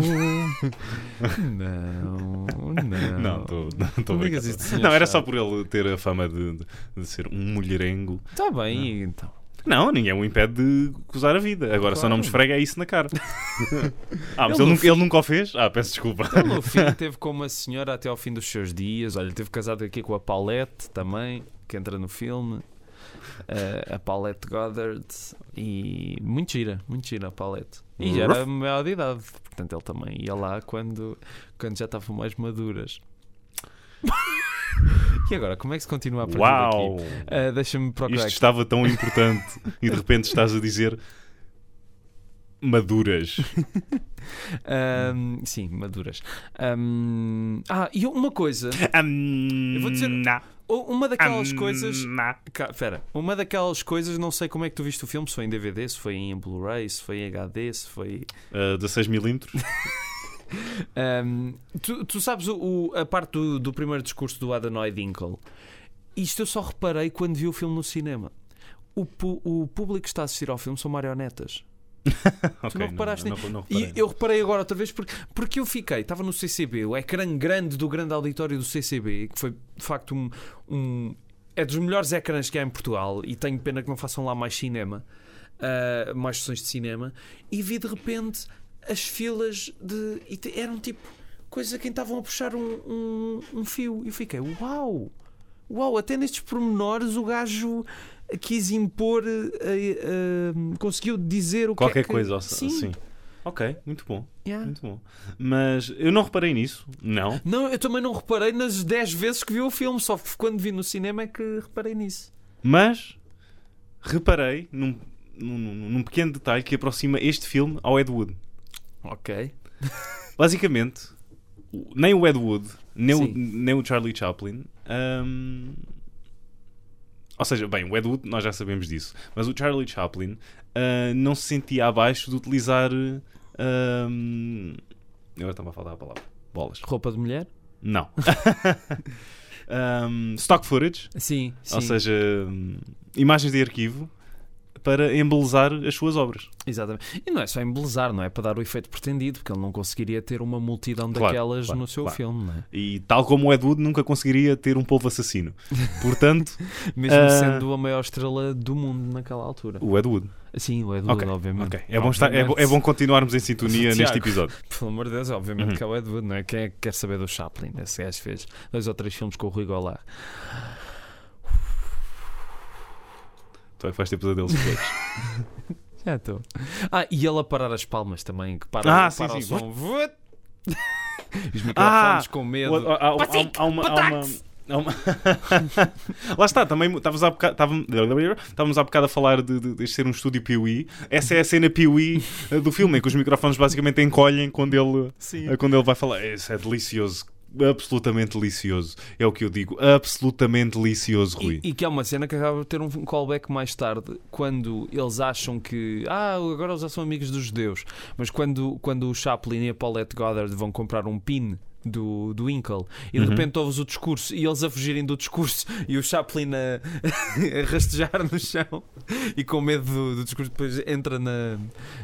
Não, não. Não, estou Não isso de senhor Não, era só por ele ter a fama de, de- de ser um mulherengo. Está bem, então. Não, ninguém o impede de gozar a vida. Agora só não me esfrega isso na cara. ah, mas Ele ele, no nunca, ele nunca o fez? Ah, peço desculpa. O meu filho teve com uma senhora até ao fim dos seus dias. Olha, teve casado aqui com a Paulette também, que entra no filme. Eh, a Paulette Goddard. E muito gira, muito gira a Paulette. E já era maior de idade, portanto ele também ia lá quando, quando já estavam mais maduras. e agora, como é que se continua a partir Uau! daqui? Eh, Deixa-me procurar Isto aqui. estava tão importante e de repente estás a dizer maduras. Ahm, sim, maduras. Ahm, ah, e uma coisa. Eu vou dizer- Uma daquelas coisas. Na. Cá, Pera, uma daquelas coisas, não sei como é que tu viste o filme, se foi em DVD, se foi em Blu-ray, se foi em HD, se foi. Uh, 16mm. Ahm, tu, tu sabes o, o- a parte do, do primeiro discurso do Adenoid Dinkle? Isto eu só reparei quando vi o filme no cinema. O, o público que está a assistir ao filme são marionetas. Ok, não reparaste não, não, não E eu reparei agora outra vez porque, porque eu fiquei, estava no CCB, o ecrã grande do grande auditório do CCB, que foi de facto um, um- é dos melhores ecrãs que há em Portugal e tenho pena que não façam lá mais cinema, ah, mais sessões de cinema, e vi de repente as filas de. e eram tipo coisas a quem estavam a puxar um, um, um fio. E eu fiquei, uau! Uau, até nestes pormenores o gajo quis impor, eh, eh, conseguiu dizer o Qualquer que é que... coisa, Sim. Ok, muito bom, Yeah. muito bom. Mas eu não reparei nisso, não. Não, eu também não reparei nas 10 vezes que vi o filme, só quando vi no cinema é que reparei nisso. Mas reparei num, num, num pequeno detalhe que aproxima este filme ao Ed Wood. Ok. Basicamente, nem o Ed Wood, nem, o, nem o Charlie Chaplin. hum, ou seja, bem, o Ed Wood nós já sabemos disso, mas o Charlie Chaplin ah, não se sentia abaixo de utilizar. hum, agora está-me a faltar a palavra. Bolas. Roupa de mulher? Não. Hum, stock footage, Sim, sim. ou seja, hum, imagens de arquivo para embelezar as suas obras. Exatamente. E não é só embelezar, não é para dar o efeito pretendido, porque ele não conseguiria ter uma multidão Claro, daquelas claro, no seu claro. filme, não é? E tal como o Ed Wood nunca conseguiria ter um polvo assassino. Portanto, Mesmo Ah. sendo a maior estrela do mundo naquela altura. o Ed Wood. Sim, o Ed Wood, obviamente. ok. É, bom estar, é, é bom continuarmos em sintonia neste Tiago. episódio. Pelo amor de Deus, obviamente Uhum. que é o Ed Wood, não é? Quem é que quer saber do Chaplin? Esse gajo fez dois ou três filmes com o Rui Goulart. Tu é que vais ter pesadelos depois. Já estou. Ah, e ele a parar as palmas também, que para, Ah, sim, para o sim. som. Os microfones com medo. O- há- há- há- há uma- há uma- Lá está, também estávamos há bocado, estávamos, estávamos há bocado a falar de, de, de ser um estúdio Piuí. Essa é a cena Piuí eh, do filme, em que os microfones basicamente encolhem quando ele, Sim. eh, quando ele vai falar. Isso é delicioso. Absolutamente delicioso. É o que eu digo. Absolutamente delicioso, Rui. E, e que é uma cena que acaba por ter um callback mais tarde, quando eles acham que ah, agora eles já são amigos dos judeus, mas quando, quando o Chaplin e a Paulette Goddard vão comprar um pin do, do Inkle e de Uhum. repente ouves o discurso e eles a fugirem do discurso e o Chaplin a, a rastejar no chão e com medo do, do discurso depois entra na,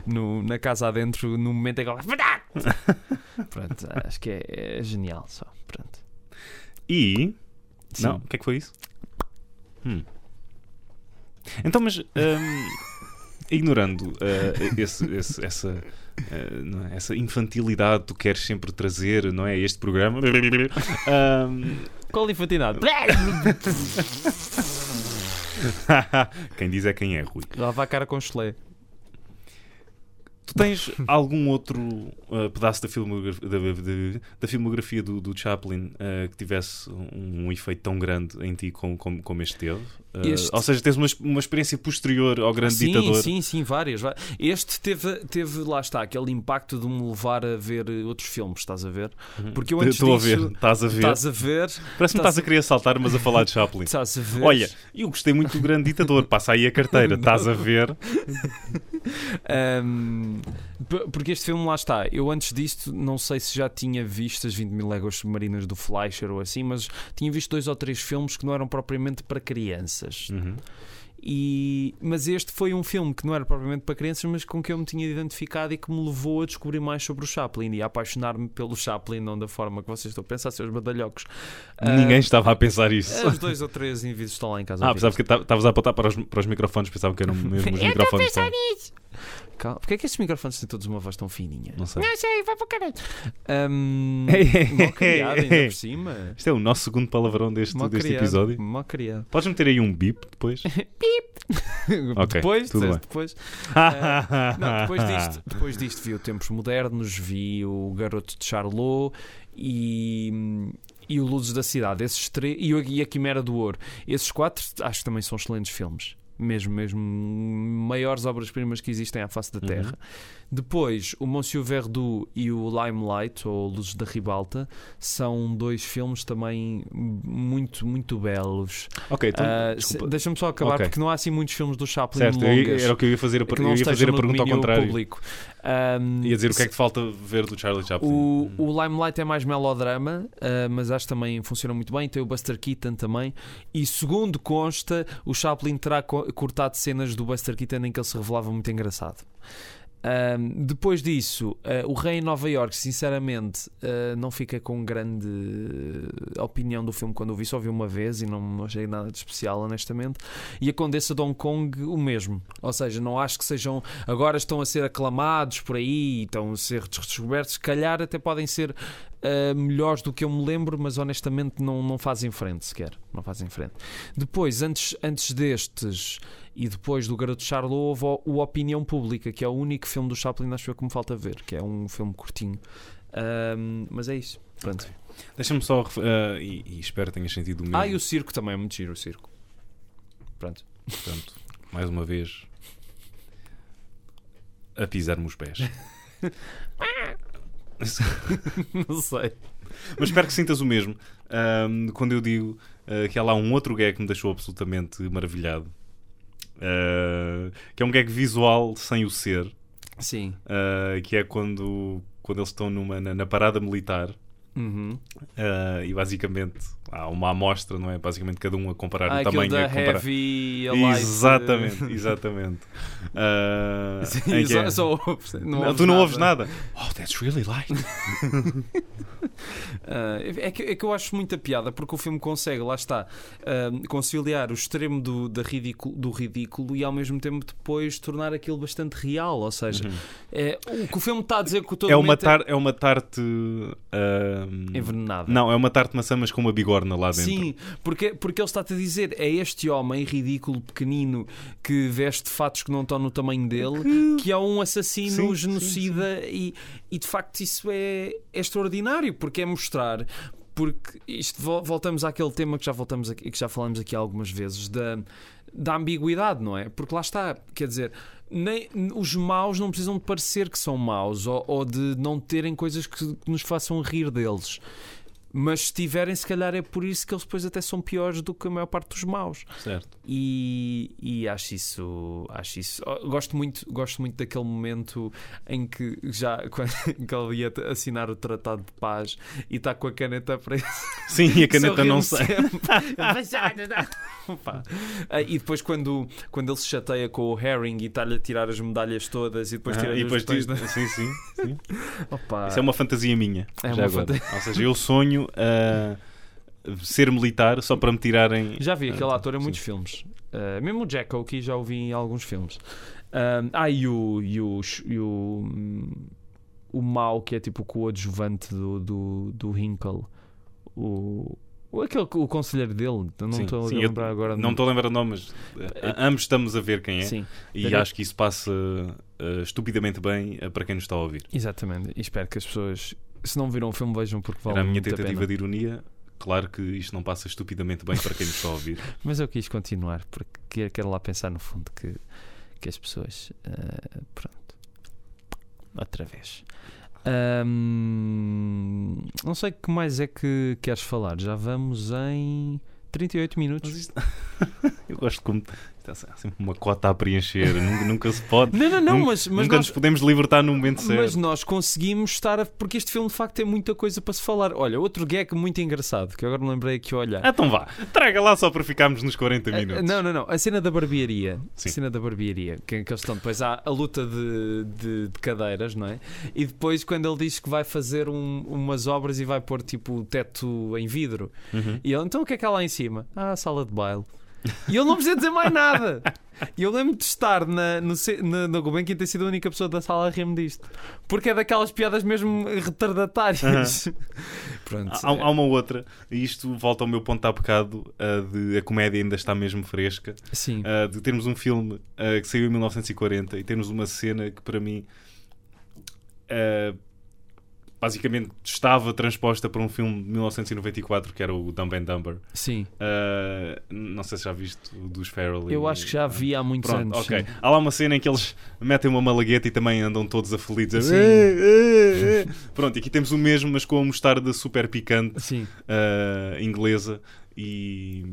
no- na casa adentro no momento em que ele pronto, acho que é, é genial só pronto E. Sim. Não? O que é que foi isso? Hum. Então, mas. hum, ignorando eh, esse- esse- essa. Eh, é? essa infantilidade que tu queres sempre trazer, não é? Este programa. Hum, qual infantilidade? quem diz é quem é, Rui. Lava a cara com chulé Tu tens algum outro uh, pedaço da filmografia, da, da, da filmografia do, do Chaplin uh, que tivesse um, um, efeito tão grande em ti como, como, como este teve? Uh, este... Ou seja, tens uma, uma experiência posterior ao grande sim, ditador? Sim, sim, várias. Este teve, teve, lá está, aquele impacto de me levar a ver outros filmes, estás a ver? Uhum. Porque eu antes Estou disso, a ver, estás a ver. Estás a ver. Parece-me estás a querer saltar, mas a falar de Chaplin. Estás a ver. Olha, eu gostei muito do grande ditador, passa aí a carteira, estás a ver. um, porque este filme lá está. Eu antes disto não sei se já tinha visto as 20 mil léguas submarinas do Fleischer ou assim, mas tinha visto dois ou três filmes que não eram propriamente para crianças. Uhum. E, mas este foi um filme que não era propriamente para crianças, mas com que eu me tinha identificado e que me levou a descobrir mais sobre o Chaplin e a apaixonar-me pelo Chaplin, não da forma que vocês estão a pensar, seus badalhocos. Ninguém uh, estava a pensar isso. Os dois ou três indivíduos estão lá em casa. Ah, pensava que estavas a apontar para os, para os microfones, pensava que eram mesmo os eu microfones. Estou a pensar nisso. Calma. Porquê é que estes microfones têm todos uma voz tão fininha? Não sei. Não sei, vai para o caralho. Um, criado, ainda por cima. Isto é o nosso segundo palavrão deste, deste episódio. Mal criado. Podes meter aí um bip depois? bip! okay, depois, tudo bem. depois. uh, não, depois disto, depois disto vi o Tempos Modernos, vi o Garoto de Charlot e e o Luzes da Cidade, esses três, e a Quimera do Ouro. Esses quatro acho que também são excelentes filmes mesmo, mesmo maiores obras-primas que existem à face da uhum. Terra. Uhum. Depois, o Monsieur Verdoux e o Limelight, ou Luzes da Ribalta, são dois filmes também muito, muito belos. Ok, então, uh, deixa-me só acabar, okay. porque não há assim muitos filmes do Chaplin certo, longas. Era o que eu ia fazer a, per eu ia fazer a pergunta ao contrário. Público. Um, ia dizer o que é que te falta ver do Charlie Chaplin. O, o Limelight é mais melodrama, uh, mas acho que também funciona muito bem. Tem o Buster Keaton também. E segundo consta, o Chaplin terá cortado cenas do Buster Keaton em que ele se revelava muito engraçado. Um, depois disso, uh, o Rei em Nova York, sinceramente, uh, não fica com grande opinião do filme quando o vi, só vi uma vez e não, não achei nada de especial, honestamente. E a Condessa de Hong Kong, o mesmo. Ou seja, não acho que sejam. Agora estão a ser aclamados por aí, estão a ser descobertos, se calhar até podem ser uh, melhores do que eu me lembro, mas honestamente não, não fazem frente sequer. Não fazem frente. Depois, antes, antes destes e depois do Garoto Charlot houve o Opinião Pública, que é o único filme do Chaplin, acho que me falta ver, que é um filme curtinho. Mas é isso. Pronto. Okay. Deixa-me só. Uh, e, e, espero que tenhas sentido o mesmo. Ah, e o circo também é muito giro, o circo. Pronto. Mais uma vez. A pisar-me os pés. Não sei. Mas espero que sintas o mesmo. Um, quando eu digo uh, que há lá um outro gag que me deixou absolutamente maravilhado. Uh, que é um gag visual sem o ser. Sim. Uh, que é quando, quando eles estão numa, na, na parada militar. Uhum. Uh, e basicamente há uma amostra, não é? Basicamente cada um a comparar ah, o tamanho da a comparar... heavy, Exatamente, exatamente. Uh, Sim, só, é... só não, não tu não nada. ouves nada. Oh, that's really light. Uh, é, que, é que eu acho muita piada porque o filme consegue, lá está, conciliar o extremo do, da ridículo, do ridículo e ao mesmo tempo depois tornar aquilo bastante real. Ou seja, uhum. é, o que o filme está a dizer que todo é uma, tar é uma tarte envenenada. Não, é uma tarte de maçã, mas com uma bigorna lá dentro. Sim, porque, porque ele está-te a dizer é este homem ridículo, pequenino, que veste fatos que não estão no tamanho dele, que é um assassino sim, genocida sim, sim. E, e de facto isso é, é extraordinário porque é mostrar porque isto voltamos àquele tema que já voltamos aqui, que já falamos aqui algumas vezes da, da ambiguidade, não é? Porque lá está, quer dizer, nem, os maus não precisam de parecer que são maus ou, ou de não terem coisas que, que nos façam rir deles. Mas se tiverem, se calhar é por isso que eles depois até são piores do que a maior parte dos maus. Certo. E, e acho isso. Acho isso. Gosto muito, gosto muito daquele momento em que já quando, que ele ia assinar o Tratado de Paz e está com a caneta presa. Sim, e a caneta não sai. Ah, e depois quando, quando ele se chateia com o Herring e está-lhe a tirar as medalhas todas e depois ah, tira e depois tira... Sim, sim. sim. Opa. Isso é uma fantasia minha. É uma fantasia. Ou seja, eu sonho a ser militar só para me tirarem. Já vi aquele ator em muitos filmes. Uh, mesmo o Jack Oakey já ouvi em alguns filmes. Uh, ah, e o, e o, e o, o Mal, que é tipo o coadjuvante do, do, do Hinkle. O, O, aquele, o conselheiro dele, não Sim, estou a sim, lembrar agora. Não estou a lembrar o nome, mas eh, ambos estamos a ver quem é. Sim, E acho que isso passa eh, estupidamente bem eh, para quem nos está a ouvir. exatamente. E espero que as pessoas, se não viram o filme, vejam porque vale Era a minha a tentativa pena. de ironia. Claro que isto não passa estupidamente bem para quem nos está a ouvir. Mas eu quis continuar porque quero- lá pensar no fundo que, que as pessoas. ah, pronto. Outra vez. Ahm, não sei o que mais é que queres falar. Já vamos em 38 minutos. Isto- Eu gosto como está sempre uma cota a preencher. nunca, nunca se pode. Não, não, não, Nunca- mas, mas nunca nós, nos podemos libertar no momento certo. Mas nós conseguimos estar a... Porque este filme de facto tem muita coisa para se falar. Olha, outro gag muito engraçado que eu agora me lembrei aqui a olhar. Ah, Então vá, traga lá só para ficarmos nos 40 Ah, minutos. Não, não, não. A cena da barbearia. Sim. A cena da barbearia. Que, que eles estão. Depois há a luta de, de, de cadeiras, não é? E depois, quando ele diz que vai fazer um- umas obras e vai pôr tipo o teto em vidro. Uhum. E ele, então o que é que há lá em cima? Ah, a sala de baile. E ele não precisa dizer mais nada. E eu lembro de estar na, no, na, na Gulbenkian e ter sido a única pessoa da sala a rir-me disto. Porque é daquelas piadas mesmo retardatárias. Pronto. Há, há uma outra, e isto volta ao meu ponto há bocado, a de a comédia ainda está mesmo fresca, Sim. a de termos um filme a, que saiu em 1940 e termos uma cena que para mim a, basicamente estava transposta para um filme de 1994 que era o Dumb and Dumber. Sim. A, não sei se já viste o dos Farrell. Eu e- acho que já vi há muitos Pronto, anos. ok. sim. Há lá uma cena em que eles metem uma malagueta e também andam todos aflitos. Sim. "Eh, eh, eh". Pronto, aqui temos o mesmo, mas com a mostarda super picante Sim. uh, inglesa. E,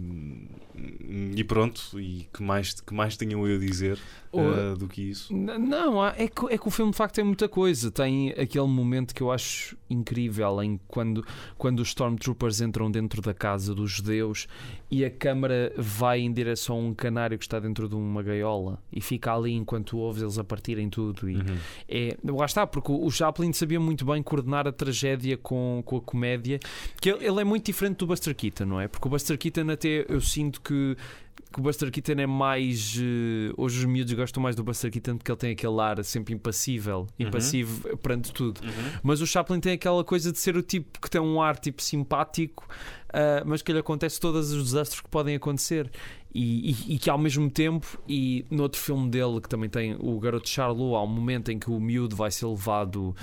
e pronto, e que mais, que mais tenham eu a dizer uh, do que isso? Não, é que, é que o filme de facto tem muita coisa. Tem aquele momento que eu acho incrível em quando, quando os Stormtroopers entram dentro da casa dos judeus e a câmara vai em direção a um canário que está dentro de uma gaiola e fica ali enquanto ouves eles a partirem tudo. E Uhum. é, lá está, porque o o Chaplin sabia muito bem coordenar a tragédia com, com a comédia. Que ele, ele é muito diferente do Buster Keaton, não é? Porque o Buster Keaton até eu sinto que que o Buster Keaton é mais. eh, hoje os miúdos gostam mais do Buster Keaton porque ele tem aquele ar sempre impassível, impassivo perante tudo. Uhum. Mas o Chaplin tem aquela coisa de ser o tipo que tem um ar tipo simpático, ah, mas que lhe acontece todos os desastres que podem acontecer. E, e- e que ao mesmo tempo, e no outro filme dele que também tem o Garoto Charlot, há um momento em que o miúdo vai ser levado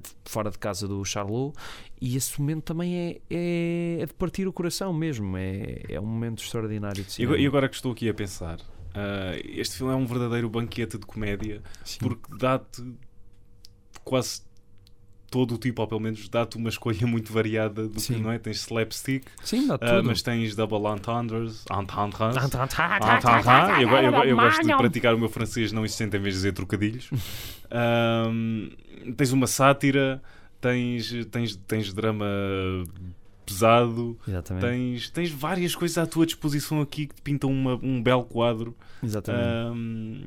de- fora de casa do Charlot, e esse momento também é, é, é de partir o coração mesmo. É, é um momento extraordinário de cinema. E agora que estou aqui a pensar, uh, este filme é um verdadeiro banquete de comédia Sim. porque dá-te quase todo o tipo, ou pelo menos dá-te uma escolha muito variada do que Sim. não é? Tens slapstick, Sim, dá uh, tudo. mas tens double entendres, entendres. Ah, tá, Ah, tá, tá, tá, Eu, eu eu gosto de praticar o meu francês não existente em vez de dizer trocadilhos. Ahm, tens uma sátira, tens, tens, tens drama pesado, Exatamente. tens, tens várias coisas à tua disposição aqui que te pintam uma- um belo quadro Exatamente. ahm,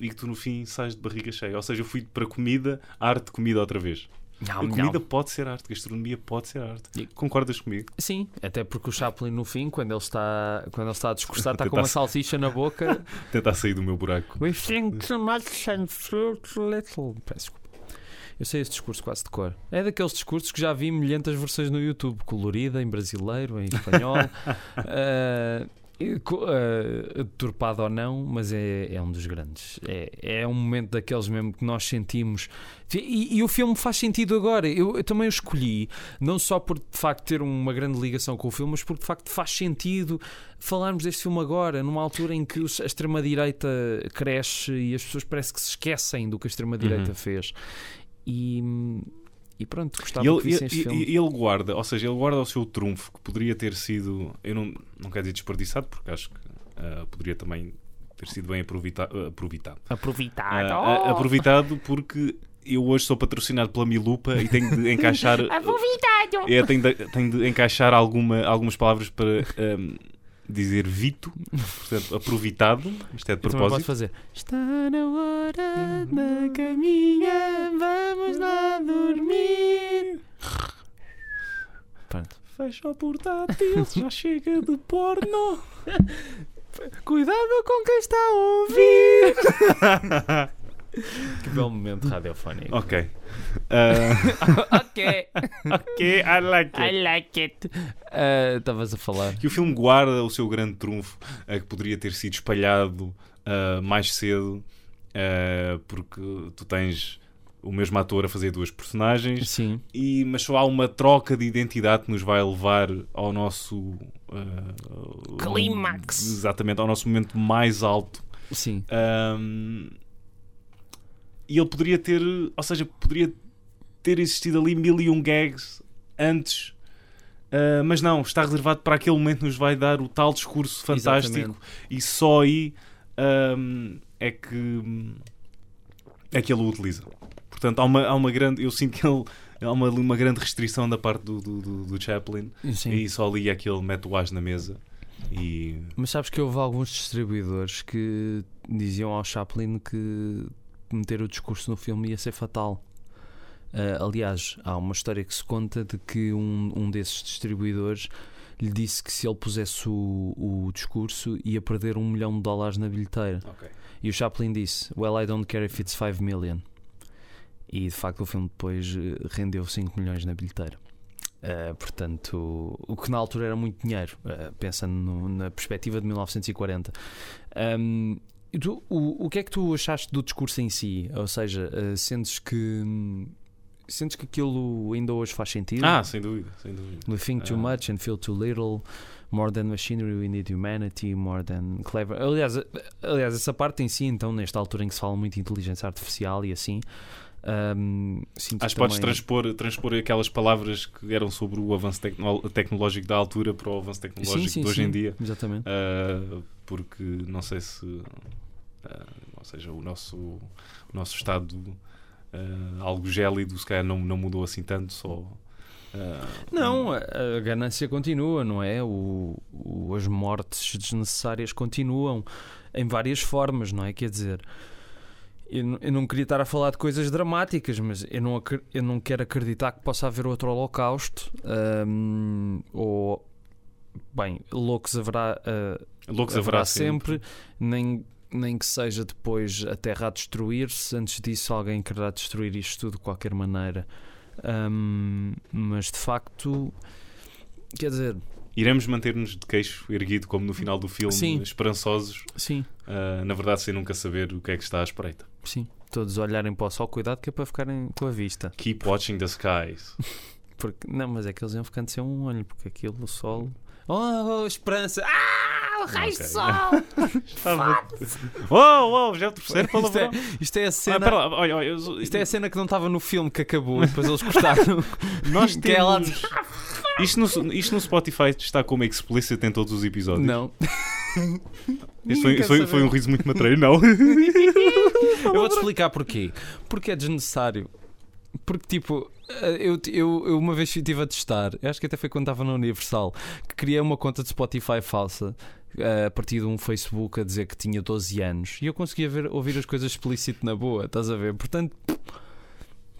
e que tu no fim sais de barriga cheia. Ou seja, eu fui para comida, arte comida outra vez. A comida pode ser arte, gastronomia pode ser arte. E- Concordas comigo? Sim, até porque o Chaplin no fim, quando ele está, quando ele está a discursar, está com uma salsicha na boca. Tentar sair do meu buraco. We think too much and fruit little. Peço desculpa. Eu sei esse discurso quase de cor. É daqueles discursos que já vi milhentas versões no YouTube, colorida, em brasileiro, em espanhol. Ah, e co- ah, deturpado ou não, mas é, é um dos grandes. É, é um momento daqueles mesmo que nós sentimos. E, e o filme faz sentido agora. Eu, eu também o escolhi, não só por de facto ter uma grande ligação com o filme, mas porque de facto faz sentido falarmos deste filme agora, numa altura em que a extrema-direita cresce e as pessoas parece que se esquecem do que a extrema-direita Uhum. fez. E, e pronto, gostava E ele, que vissem este e- filme. e- ele guarda, ou seja, ele guarda o seu trunfo que poderia ter sido, eu não, não quero dizer desperdiçado, porque acho que ah, poderia também ter sido bem aproveita- ah, aproveitado. Aproveitado. Ah, aproveitado porque eu hoje sou patrocinado pela Milupa e tenho de encaixar. Aproveitado. é, tenho, de, tenho de encaixar alguma, algumas palavras para ahm, dizer Vito, portanto, aproveitado. Isto é de Eu também posso propósito. fazer. Está na hora da caminha, vamos lá dormir. Pronto. Fecha o portátil, já chega de porno. Cuidado com quem está a ouvir. Que belo momento radiofónico. Ok. Uh, ok. ok, I like it. I like it. Ah, Estavas a falar. Que o filme guarda o seu grande trunfo, uh, que poderia ter sido espalhado uh, mais cedo, uh, porque tu tens o mesmo ator a fazer duas personagens, Sim. e, mas só há uma troca de identidade que nos vai levar ao nosso uh, Clímax. Exatamente, ao nosso momento mais alto. Sim. Um, e ele poderia ter, ou seja, poderia ter existido ali mil e um gags antes, uh, mas não, está reservado para aquele momento que nos vai dar o tal discurso fantástico Exatamente. e só aí um, é que é que ele o utiliza. Portanto, há uma, há uma grande, eu sinto que ele há uma, uma grande restrição da parte do, do, do, do Chaplin Sim. e só ali é que ele mete o as na mesa e Mas sabes que houve alguns distribuidores que diziam ao Chaplin que meter o discurso no filme ia ser fatal. Ah, aliás, há uma história que se conta de que um, um desses distribuidores lhe disse que se ele pusesse o, o discurso ia perder um milhão de dólares na bilheteira. Ok. E o Chaplin disse: Well, I don't care if it's 5 million. E de facto o filme depois eh, rendeu 5 milhões na bilheteira. Uh, portanto, o que na altura era muito dinheiro, uh, pensando no- na perspectiva de 1940. Um, tu- o, o que é que tu achaste do discurso em si? Ou seja, uh, sentes que sentes que aquilo ainda hoje faz sentido? Ah, sem dúvida, sem dúvida. We think too Ah. much and feel too little. More than machinery, we need humanity. More than clever. Aliás, a- aliás, essa parte em si, então, nesta altura em que se fala muito de inteligência artificial e assim, um, Acho que podes transpor, transpor aquelas palavras que eram sobre o avanço tecno- tecnológico da altura para o avanço tecnológico sim, sim, de hoje sim, em dia. Exatamente. Ah, porque não sei se. ah, ou seja, o nosso, o nosso estado ah, algo gélido, se calhar não, não mudou assim tanto, só. Não, a, a ganância continua, não é? O, o- as mortes desnecessárias continuam em várias formas, não é? Quer dizer, eu, não- eu não queria estar a falar de coisas dramáticas, mas eu não, eu não quero acreditar que possa haver outro holocausto. hum, ou, bem, loucos haverá, ah, Loucos haverá haverá sempre, nem, nem que seja depois a Terra a destruir-se. Antes disso, alguém quererá destruir isto tudo de qualquer maneira. Hum, mas de facto, quer dizer, Iremos manter-nos de queixo erguido, como no final do filme, Sim. esperançosos, sim, ah, na verdade, sem nunca saber o que é que está à espreita. Sim. Todos olharem para o sol, cuidado que é para ficarem com a vista. Keep watching the skies. Porque, não, mas é que eles iam ficando sem um olho, porque aquilo, o sol. Oh, esperança! Ah, o raio de sol! Estava- Uou, uou, já é o terceiro Isto é, isto é a Ah, cena. lá, olha, olha, eu- Isto é a cena que não estava no filme que acabou e depois eles cortaram. Nós que é lá temos... isto, no, isto no Spotify está como explicit em todos os episódios. Não. Este foi, foi, foi um riso muito matreiro, não. Eu vou-te explicar porquê. Porque é desnecessário. Porque, tipo, eu, eu, eu uma vez estive a testar, acho que até foi quando estava na Universal, que criei uma conta de Spotify falsa eh, a partir de um Facebook a dizer que tinha 12 anos e eu conseguia ver, ouvir as coisas explícito na boa, estás a ver? Portanto,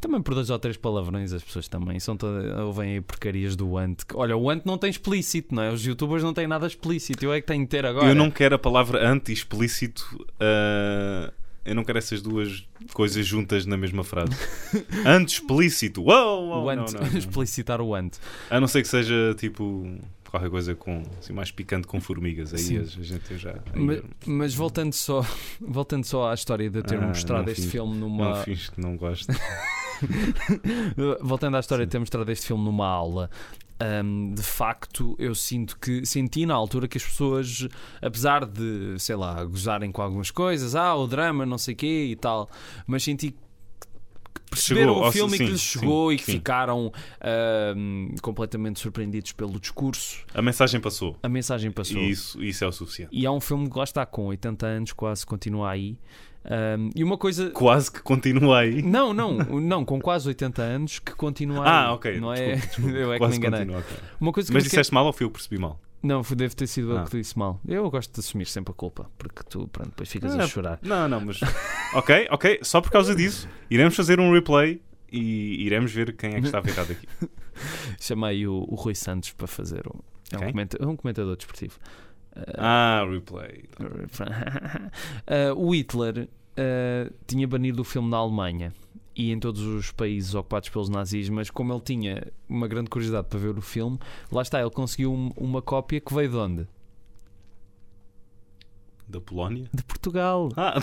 também por dois ou três palavrões as pessoas também são todas, ouvem aí porcarias do Ant. Olha, o Ant não tem explícito, não é? Os youtubers não têm nada explícito, eu é que tenho que ter agora. Eu não quero a palavra anti-explícito. ah, eu não quero essas duas coisas juntas na mesma frase. Anti-explícito. Uou, uou, o não, Ant, não, não. explicitar o Ant. A não ser que seja tipo qualquer coisa com assim, mais picante com formigas. Aí Sim. a gente já. aí Ma- eu- Mas, voltando só, voltando só à história de eu ter Ah, mostrado não este fiz- filme Não numa. finge que não gosto. voltando à história Sim. de ter mostrado este filme numa aula. hum, de facto, eu sinto que senti na altura que as pessoas, apesar de, sei lá, gozarem com algumas coisas, ah, o drama, não sei quê e tal, mas senti que perceberam Chegou, o filme e que sim, lhes sim, chegou e que sim. ficaram hum, completamente surpreendidos pelo discurso. A mensagem passou. A mensagem passou. E isso, isso é o suficiente. E é um filme que lá está com 80 anos, quase continua aí. Um, e uma coisa. Quase que continua aí. Não, não, não, com quase 80 anos que continua aí. Ah, ok. Não desculpa, é? desculpa. Eu é que me enganei. continua, ok. Uma coisa que Mas disseste mal ou fui eu que percebi mal? Não, deve ter sido eu Ah. que disse mal. Eu gosto de assumir sempre a culpa, porque tu, pronto, depois ficas Ah, a chorar. Não, não, mas. ok, ok. Só por causa disso, iremos fazer um replay e iremos ver quem é que estava errado aqui. Chamei o, o Rui Santos para fazer. Um, é, um Quem? comenta- é um comentador desportivo. Ah, replay. Uh, o Hitler uh, tinha banido o filme na Alemanha e em todos os países ocupados pelos nazis, mas como ele tinha uma grande curiosidade para ver o filme, lá está, ele conseguiu um- uma cópia que veio de onde? Da Polónia? De Portugal. Ah!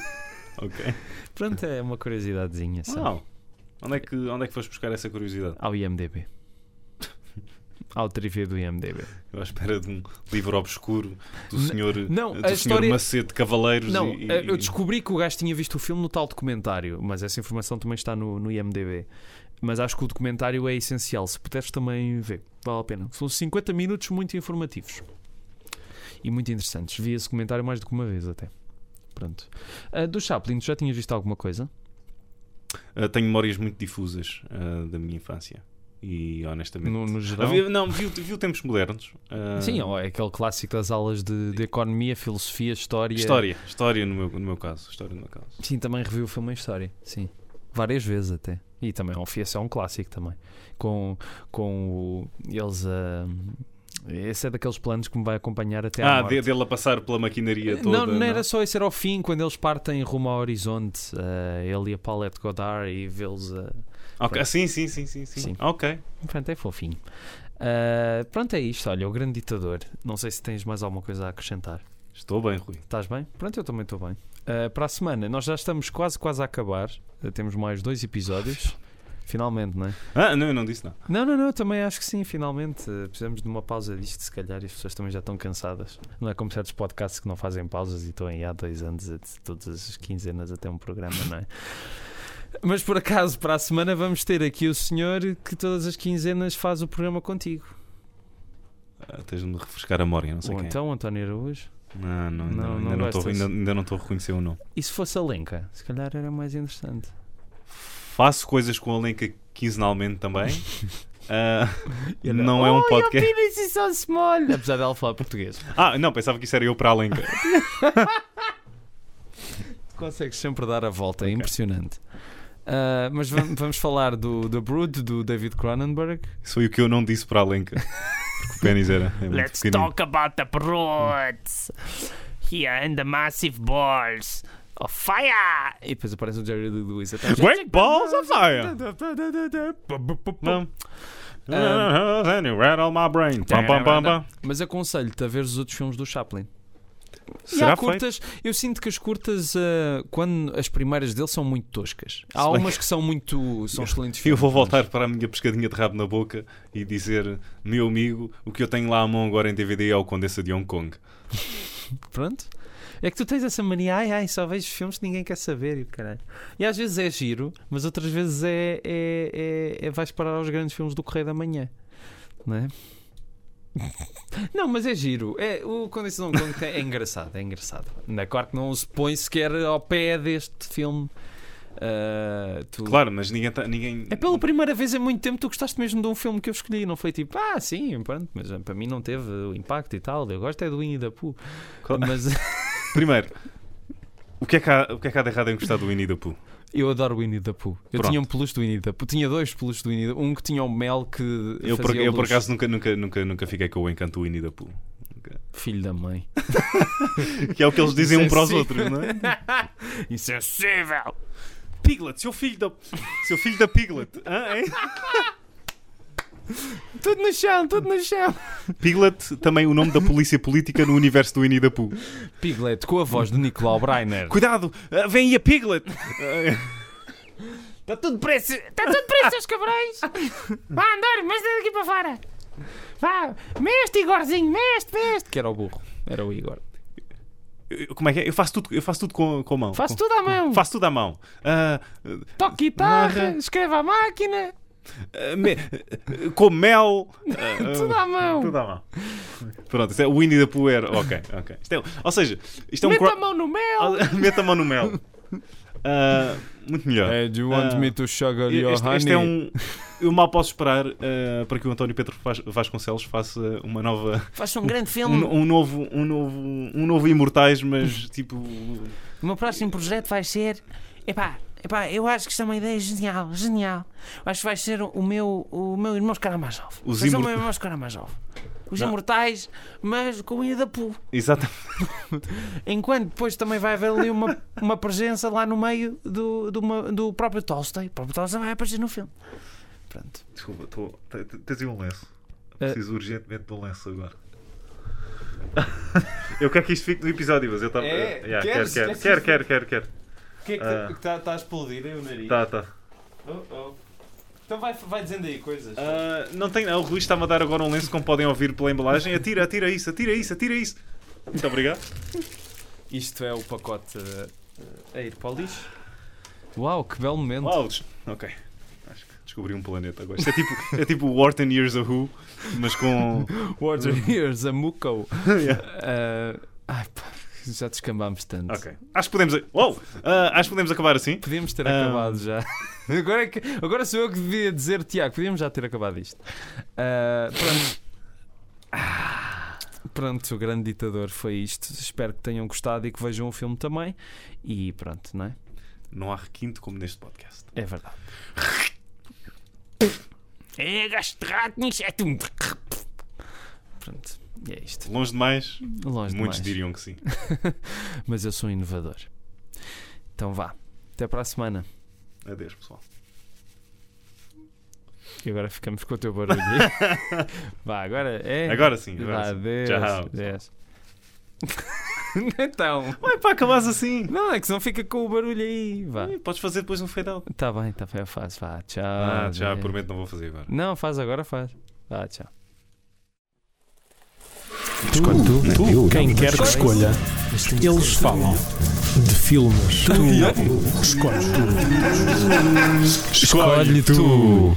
ok. Pronto, é uma curiosidadezinha. Uau. Onde é, que, onde é que foste buscar essa curiosidade? Ao IMDB. Ao trivia do IMDB. Eu à espera de um livro obscuro do senhor, não, do senhor história- Macete Cavaleiros. Não, e, eh, e- eu descobri que o gajo tinha visto o filme no tal documentário, mas essa informação também está no, no IMDB. Mas acho que o documentário é essencial. Se puderes também ver, vale a pena. São 50 minutos muito informativos e muito interessantes. Vi esse documentário mais do que uma vez até. Pronto. Ah, do Chaplin, tu já tinhas visto alguma coisa? Ah, tenho memórias muito difusas ah, da minha infância. E honestamente. No, no geral? Havia- não, vi, vi o Tempos Modernos. ah, Sim, ó, é aquele clássico das aulas de, de economia, filosofia, história. História, história no meu, no meu caso. História no meu caso. Sim, também revi o filme em história. Sim. Várias vezes até. E também esse é um clássico também. Com, com o, eles a. esse é daqueles planos que me vai acompanhar até à ah, morte. de- dele a passar pela maquinaria toda. não, não era só esse, era ao fim, quando eles partem rumo ao horizonte. eh, ele e a Paulette Godard e vê-los a. Ok, sim, sim, sim, sim, sim. Sim. Ok. Pronto, é fofinho. Ah, pronto, é isto. Olha, o grande ditador. Não sei se tens mais alguma coisa a acrescentar. Estou bem, Rui. Estás bem? Pronto, eu também estou bem. Uh, para a semana, nós já estamos quase, quase a acabar. Uh, temos mais dois episódios. Finalmente, não é? Ah, não, eu não disse nada. Não, não, não, eu também acho que sim, finalmente. Uh, precisamos de uma pausa disto, se calhar, e as pessoas também já estão cansadas. Não é como certos podcasts que não fazem pausas e estão aí há dois anos, todas as quinzenas até um programa, não é? Mas por acaso, para a semana, vamos ter aqui o senhor que todas as quinzenas faz o programa contigo. Ah, Tens de me refrescar a memória, não sei Ou quem. é. então, António Araújo. Não, não, Não, ainda, não estou, ainda, ainda não estou a reconhecer o nome. E se fosse a Lenca? Se calhar era mais interessante. Faço coisas com a Lenca quinzenalmente também. Ela, não é um "Oh, podcast. Apesar dela falar português. Ah, não, pensava que isso era eu para a Lenca. Consegues sempre dar a volta, é Ok. impressionante. Ah, mas vam- vamos falar do The Brood, do David Cronenberg. Isso foi o que eu não disse para a Lenca. Porque o pênis era. É Let's pequenino. talk about the brutes. Here in the massive balls of fire. E depois aparece o Jerry Lee Lewis. atrás. Great balls of fire! Não. Ah. And you rattle my brain. Pam, pam, pam, pam. Mas aconselho-te a ver os outros filmes do Chaplin. E Será há feito? curtas, eu sinto que as curtas, ah, quando as primeiras deles são muito toscas. Há umas que são muito. são excelentes Eu filmes. vou mas- voltar para a minha pescadinha de rabo na boca e dizer, meu amigo, o que eu tenho lá à mão agora em DVD é o Condessa de Hong Kong. Pronto. É que tu tens essa mania, ai ai, só vejo filmes que ninguém quer saber e caralho. E às vezes é giro, mas outras vezes é, é, é, é vais parar aos grandes filmes do Correio da Manhã, não é? Não, mas é giro. É, o Condição Hong Kong é engraçado, é engraçado. É claro que não se põe sequer ao pé deste filme. Ah, tu- Claro, mas ninguém. tá- ninguém... É pela primeira vez em muito tempo tu gostaste mesmo de um filme que eu escolhi, não foi tipo, ah, sim, pronto, mas ah, para mim não teve o impacto e tal. Eu gosto é do Winnie da Pooh. Claro. Mas Primeiro, o que, é que há, o que é que há de errado em gostar do Winnie the Pooh? Eu adoro o Winnie the Pooh. Eu Pronto. tinha um peluche do Winnie the Pooh. Tinha dois peluches do Winnie the Pooh. Um que tinha o mel que Eu, por, eu por acaso nunca, nunca, nunca, nunca fiquei com o encanto do Winnie the Pooh. Filho da mãe. Que é o que eles dizem um para os outros, não é? Insensível. Piglet, seu filho da. Seu filho da Piglet. Hein? Tudo no chão, tudo no chão. Piglet, também o nome da polícia política no universo do Winnie the Pooh. Piglet, com a voz de Nicolau Breiner. Cuidado, ah, vem aí a Piglet! Está tudo preço. Está tudo preço, seus cabrões. Vá andar, mas daqui para fora. Vá, meste, Igorzinho, meste, meste. Que era o burro. Era o Igor. Eu- Como é que é? Eu faço tudo, eu faço tudo com, com a mão. Faço Com- tudo à mão. Faço tudo à mão. Ah, Toque guitarra, Marra. escreva à máquina. Ah, me- ah, com mel. ah, Tudo à mão. Tudo à mão. Pronto, isso é o Winnie the Pooh era. Ok, ok. Isto é- ou seja, isto é um. Meta a mão no mel. Meta a mão no mel. Ah, muito melhor. do you want Ah, me to sugar your Este, honey? este é um. Eu mal posso esperar ah, para que o António Pedro Vas- Vasconcelos faça uma nova. Faz um grande filme. Um, um novo, um novo, um novo Imortais, mas tipo. O meu próximo projeto vai ser. Epá, epá, eu acho que isto é uma ideia genial, genial. Acho que vai ser o meu, o meu irmão Karamazov. Os Vai ser o imor- meu irmão Karamazov. os Não. imortais, mas com o Ida Poo. Exatamente. Enquanto depois também vai haver ali uma, uma presença lá no meio do, do, uma- do próprio Tolstói. O próprio Tolstói vai aparecer no filme. Pronto. Desculpa, tô, te- te- tens aí um lenço. Eh. Preciso urgentemente de um lenço agora. eu quero que isto fique no episódio, mas eu estava. É? Yeah, Queres? quero, quero, que quero, quero, quero, quero. O que é que tá- está a explodir aí o nariz? Tá, tá. Então vai, vai dizendo aí coisas. Ah, não tem. ah, o Rui está-me a dar agora um lenço, como podem ouvir pela embalagem. Atira, atira isso, atira isso, atira isso. Muito obrigado. Isto é o pacote uh, a ir para o lixo. Uau, que belo momento. Uau, ok. Acho que descobri um planeta agora. Isto é tipo, é tipo 10 Years of Who, mas com. Water Here's a Muco. Yeah. Uh, ai, pá, já descambámos tanto. Ok. Acho que podemos. Uou! Ah, acho que podemos acabar assim. Podíamos ter Ah. acabado já. Agora, é que, agora sou eu que devia dizer, Tiago, podíamos já ter acabado isto. Ah, pronto. Ah, Pronto, o grande ditador foi isto. Espero que tenham gostado e que vejam o filme também. E pronto, não é? Não há requinte como neste podcast. É verdade. É, gasto de rato, é. Pronto, é isto. Longe demais, Longe muitos demais. diriam que sim. Mas eu sou um inovador. Então vá. Até para a semana. Adeus, pessoal. E agora ficamos com o teu barulho. vá, agora é. Agora sim. Vá, Agora sim. adeus. Tchau. adeus. então. Ué, pá, acabas assim. Não, é que senão fica com o barulho aí. Vá. Podes fazer depois um fade out. Tá bem, tá bem, eu faço. Vá, tchau. Ah, adeus. prometo, não vou fazer agora. Não, faz agora, faz. Vá, tchau. Escolhe tu, quem quer que escolha. Eles falam de filmes. Tu escolhes tu. Escolhe tu.